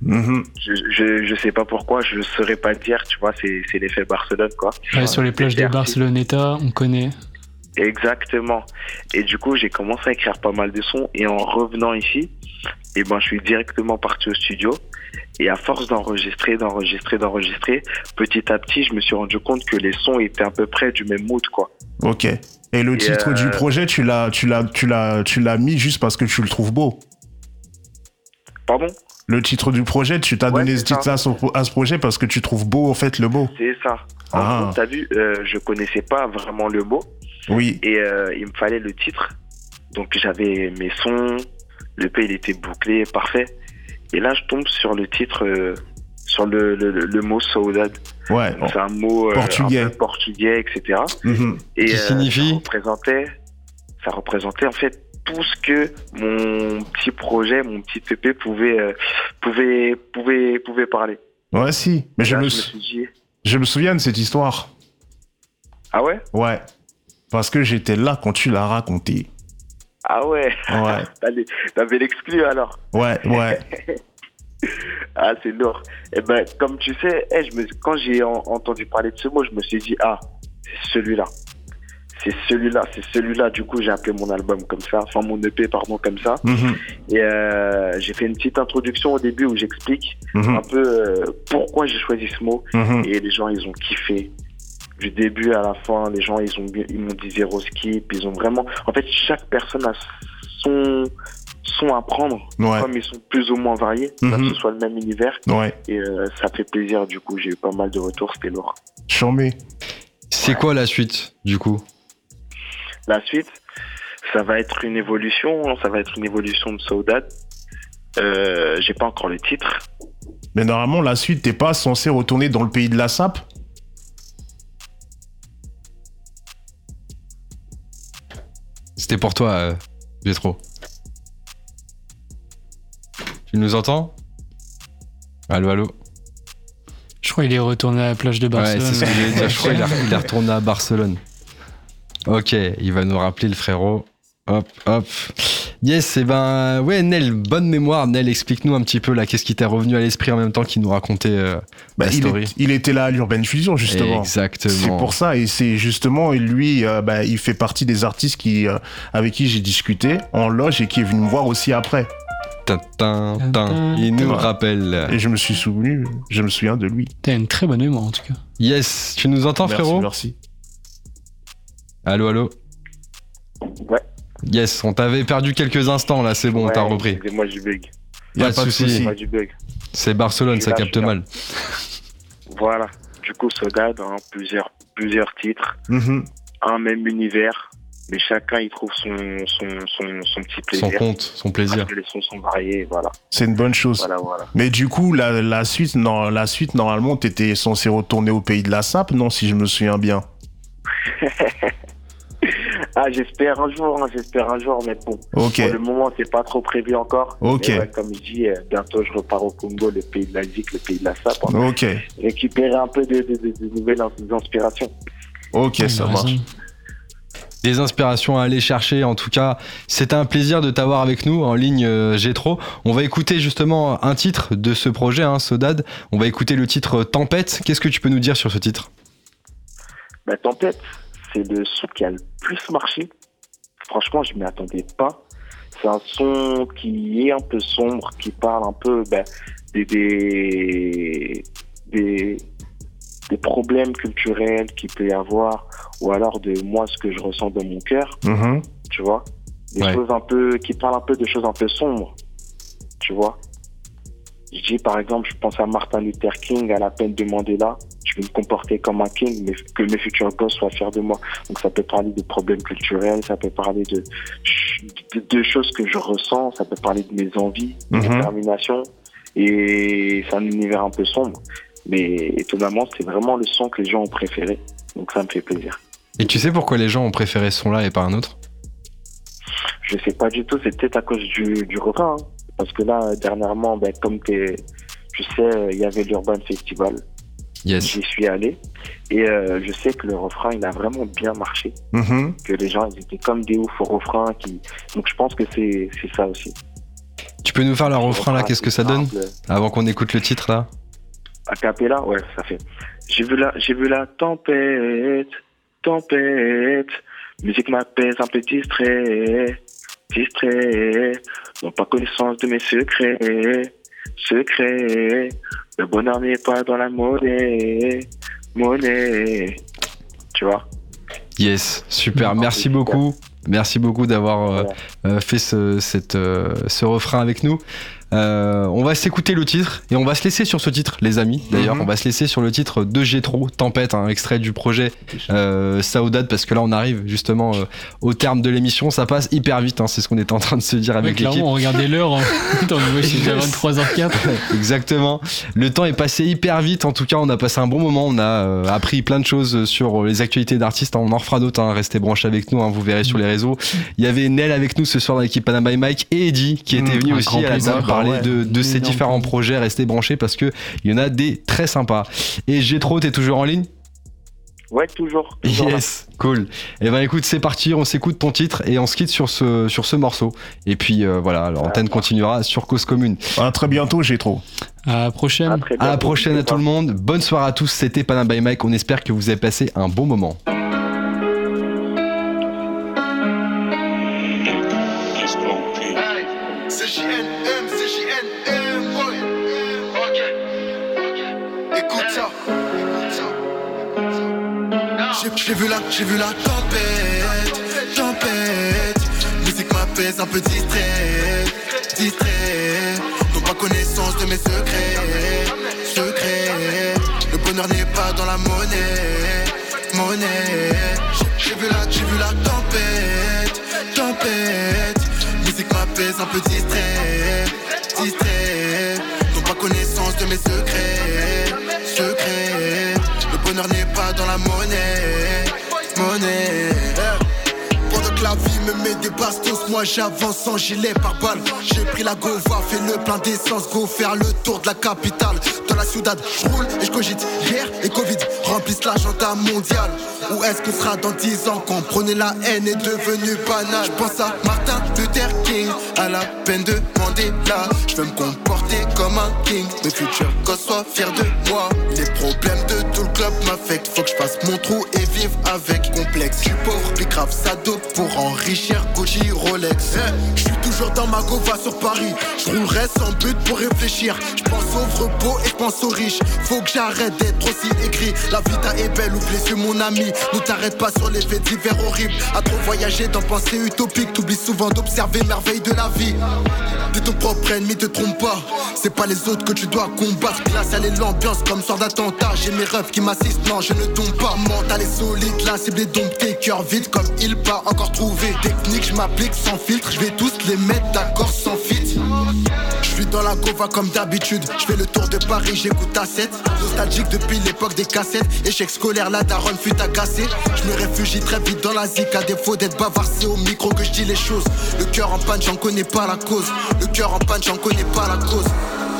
Mhm. Je, je, je sais pas pourquoi, je saurais pas dire, tu vois, c'est, l'effet Barcelone, quoi. Ouais, sur les plages de. Barceloneta, on connaît. Exactement. Et du coup, j'ai commencé à écrire pas mal de sons. Et en revenant ici, et ben, je suis directement parti au studio. Et à force d'enregistrer, d'enregistrer, d'enregistrer, petit à petit, je me suis rendu compte que les sons étaient à peu près du même mood, quoi. Ok. Et le Et, titre euh, du projet, tu l'as, tu l'as, tu l'as, tu l'as mis juste parce que tu le trouves beau. Pardon? Le titre du projet, tu t'as Ouais, donné ce titre à ce, à ce projet parce que tu trouves beau, en fait, le beau. C'est ça. Ah. gros, t'as vu, euh, je connaissais pas vraiment le mot. Oui. Et euh, il me fallait le titre. Donc j'avais mes sons, le P il était bouclé, parfait. Et là je tombe sur le titre, euh, sur le, le, le- le mot saudade. Ouais. C'est un mot euh, Portugais. un peu portugais, etc. Mhm. Et Qui euh, signifie ça représentait, ça représentait en fait tout ce que mon petit projet, mon petit EP pouvait, euh, pouvait, pouvait, pouvait parler. Ouais, si. Mais je Là, me, je me sou- suis dit, je me souviens de cette histoire. ah ouais, Ouais. Parce que j'étais là quand tu l'as raconté. ah ouais, Ouais. T'avais l'exclu alors. Ouais, ouais. Ah, c'est lourd. Eh ben, comme tu sais, eh, je me, quand j'ai en- entendu parler de ce mot, je me suis dit, ah, c'est celui-là. C'est celui-là, c'est celui-là. Du coup, j'ai appelé mon album comme ça, enfin mon EP, pardon, comme ça. Mhm. Et euh, j'ai fait une petite introduction au début où j'explique Mhm. un peu euh, pourquoi j'ai choisi ce mot. Mhm. Et les gens, ils ont kiffé. Du début à la fin, les gens, ils ont bien- ils m'ont dit zéro skip. Ils ont vraiment. En fait, chaque personne a son sons à prendre, Ouais. comme ils sont plus ou moins variés, que ce soit le même univers. Ouais. Et euh, ça fait plaisir, du coup, j'ai eu pas mal de retours, c'était lourd. Chambé. C'est quoi la suite, du coup? La suite, ça va être une évolution, hein, ça va être une évolution de Saudade. Euh, j'ai pas encore le titre. Mais normalement, la suite, t'es pas censé retourner dans le pays de la sape C'était pour toi, euh, Gétro. Tu nous entends? Allô, allô? Je crois qu'il est retourné à la plage de Ouais, Barcelone. c'est ce que j'allais dire. Je crois qu'il est- il est retourné à Barcelone. Ok, il va nous rappeler le frérot. Hop, hop. Yes, et ben, ouais, Nel, bonne mémoire. Nel, explique-nous un petit peu là, qu'est-ce qui t'est revenu à l'esprit en même temps qu'il nous racontait euh, Bah, la il, story. est- il était là à l'Urban Fusion, justement. Exactement. C'est pour ça, et c'est justement, et lui, euh, bah, il fait partie des artistes qui, euh, avec qui j'ai discuté en loge et qui est venu me voir aussi après. Tintin, tin. Il nous Ouais. rappelle. Et je me suis souvenu, je me souviens de lui. T'as une très bonne mémoire en tout cas. Yes, tu nous entends, Merci, frérot? merci. Allô, allô Ouais. Yes, on t'avait perdu quelques instants là, c'est bon, on Ouais, t'a repris. Excusez-moi du bug. Y a Pas de pas de souci. C'est Barcelone, ça là, capte mal. Voilà. Du coup, hein, plusieurs, plusieurs titres, Mhm. un même univers, mais chacun il trouve son, son, son, son petit plaisir. Son compte, son plaisir. Parce que les sons sont variés, voilà. C'est une bonne chose. Voilà, voilà. Mais du coup, la, la suite, non, la suite, normalement, t'étais censé retourner au pays de la sape, non, si je me souviens bien? Ah, j'espère un jour, hein, j'espère un jour, mais bon. Ok. Pour le moment, c'est pas trop prévu encore. Ok. Mais ouais, comme je dis, euh, bientôt je repars au Congo, le pays de la le pays de la sape. hein. Ok. Récupérer un peu de, de, de- de nouvelles ins- inspirations. Ok, ça raison. marche. Des inspirations à aller chercher. En tout cas, c'était un plaisir de t'avoir avec nous en ligne, euh, Gétro. On va écouter justement un titre de ce projet, hein, Sodad. On va écouter le titre Tempête. Qu'est-ce que tu peux nous dire sur ce titre? La tempête, c'est le son qui a le plus marché. Franchement, je m'y attendais pas. C'est un son qui est un peu sombre, qui parle un peu ben, des, des, des, des problèmes culturels qu'il peut y avoir, ou alors de moi, ce que je ressens dans mon cœur, Mhm. tu vois? Des Ouais. choses un peu, qui parlent un peu de choses un peu sombres, tu vois? Je dis par exemple, je pense à Martin Luther King, à la peine de Mandela. Je vais me comporter comme un king, mais que mes futurs gosses soient fiers de moi. Donc ça peut parler de problèmes culturels, ça peut parler de, de, de choses que je ressens, ça peut parler de mes envies, de Mhm. détermination. Et c'est un univers un peu sombre. Mais étonnamment, c'est vraiment le son que les gens ont préféré. Donc ça me fait plaisir. Et tu sais pourquoi les gens ont préféré ce son-là et pas un autre? Je sais pas du tout, c'est peut-être à cause du, du refrain. hein. Parce que là, dernièrement, ben, comme tu sais, il y avait l'Urban Festival. Yes. J'y suis allé. Et euh, je sais que le refrain, il a vraiment bien marché. Mhm. Que les gens, ils étaient comme des oufs au refrain. Qui... Donc je pense que c'est ça aussi. Tu peux nous faire le refrain là Qu'est-ce que ça donne. Avant qu'on écoute le titre là A cappella, ouais, ça fait. J'ai vu la, j'ai vu la tempête, tempête. Musique m'apaise un peu distrait, distrait. N'ont pas connaissance de mes secrets, secrets. Le bonheur n'est pas dans la monnaie, monnaie. Tu vois? Yes, super. Mhm. Merci beaucoup. Merci beaucoup d'avoir euh, Voilà. euh, fait ce, cette, euh, ce refrain avec nous. Euh, on va s'écouter le titre et on va se laisser sur ce titre, les amis. D'ailleurs, Mhm. on va se laisser sur le titre de Gétro, Tempête, un extrait du projet euh, Saoudade, parce que là, on arrive justement euh, au terme de l'émission. Ça passe hyper vite, hein, c'est ce qu'on est en train de se dire avec l'équipe. clairement, on regardait l'heure. hein. Suis déjà 23h04. Exactement. Le temps est passé hyper vite. En tout cas, on a passé un bon moment. On a euh, appris plein de choses sur les actualités d'artistes. On en refera d'autres. Hein. Restez branchés avec nous. hein. Vous verrez sur les réseaux. Il y avait Nel avec nous ce soir dans l'équipe Panama by Mike et Eddie qui était Mmh, venu aussi à la table parler ouais. de, de ces différents projets. Restez branchés parce que il y en a des très sympas. Et Gétro, t'es toujours en ligne? Ouais, toujours. toujours là. Yes, cool. Et ben écoute, c'est parti, on s'écoute ton titre et on se quitte sur ce, sur ce morceau. Et puis euh, voilà, l'antenne continuera sur Cause Commune. À très bientôt, j'ai trop. À la prochaine. À À la prochaine à tout le monde. Bonne soirée à tous. C'était Panam by Mike. On espère que vous avez passé un bon moment. J'ai- vu la, j'ai vu la tempête, tempête. Musique m'apaise un peu distrait, distrait. N'ont pas connaissance de mes secrets, secrets. Le bonheur n'est pas dans la monnaie, monnaie. J'ai- J'ai vu la, j'ai vu la tempête, tempête. Musique m'apaise un peu distrait, distrait. N'ont pas connaissance de mes secrets, secrets. Bonheur n'est pas dans la monnaie, monnaie. Pendant que la vie me met des bastos, moi j'avance en gilet par balle. J'ai pris la gova, fait le plein d'essence, go faire le tour de la capitale. Dans la ciudad, je roule et je cogite. Hier et Covid remplissent l'agenda mondial. Où est-ce qu'on sera dans 10 ans quand prenez la haine est devenue banale? Je pense à Martin Luther King, à la peine de Mandela. Je veux me comporter comme un king, mes futurs gosses soient fiers de moi. Les problèmes de tout le club m'affectent, faut que je fasse mon trou et vive avec complexe. Je suis pauvre, puis grave ça dope pour enrichir Gucci Rolex. Je suis toujours dans ma gova sur Paris, je roulerai sans but pour réfléchir. Je pense aux repos et je pense aux riches. Faut que j'arrête d'être aussi écrit. Vie ta est belle, oublie sur mon ami. Ne t'arrête pas sur les faits divers horribles. À trop voyager dans pensée utopique, t'oublies souvent d'observer merveilles de la vie. T'es ton propre ennemi, te trompe pas. C'est pas les autres que tu dois combattre. Glace à l'ambiance comme soir d'attentat. J'ai mes rêves qui m'assistent, non, je ne tombe pas. Mental et solide, la cible est domptée. Cœur vide comme il pas encore trouvé. Technique, je m'applique sans filtre. Je vais tous les mettre d'accord sans fit. Suis dans la gova comme d'habitude. Je fais le tour de Paris, j'écoute à 7. Nostalgique depuis l'époque des cassettes. Échec scolaire, la daronne fut agacée. Je me réfugie très vite dans la zik. À défaut d'être bavard, c'est au micro que je dis les choses. Le cœur en panne, j'en connais pas la cause. Le cœur en panne, j'en connais pas la cause.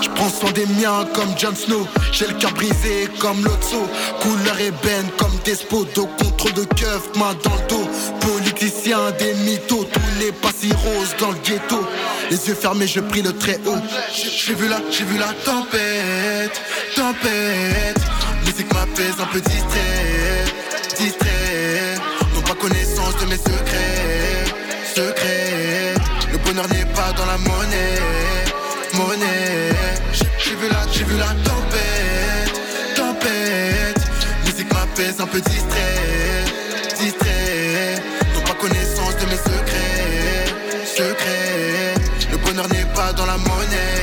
Je prends soin des miens comme Jon Snow. J'ai le cœur brisé comme Lotso. Couleur ébène comme Despoto. Contrôle de keuf, main dans le dos. Politicien des mythos. Tout n'est pas si rose dans le ghetto. Les yeux fermés, je prie le très haut. J'ai vu la, j'ai vu la tempête, tempête. Musique m'apaise un peu distrait, distrait. N'ont pas connaissance de mes secrets, secrets. Le bonheur n'est pas dans la monnaie, monnaie. J'ai- vu la, j'ai vu la tempête, tempête. Musique m'apaise un peu distrait, distrait. N'ont pas connaissance de mes secrets, dans la monnaie,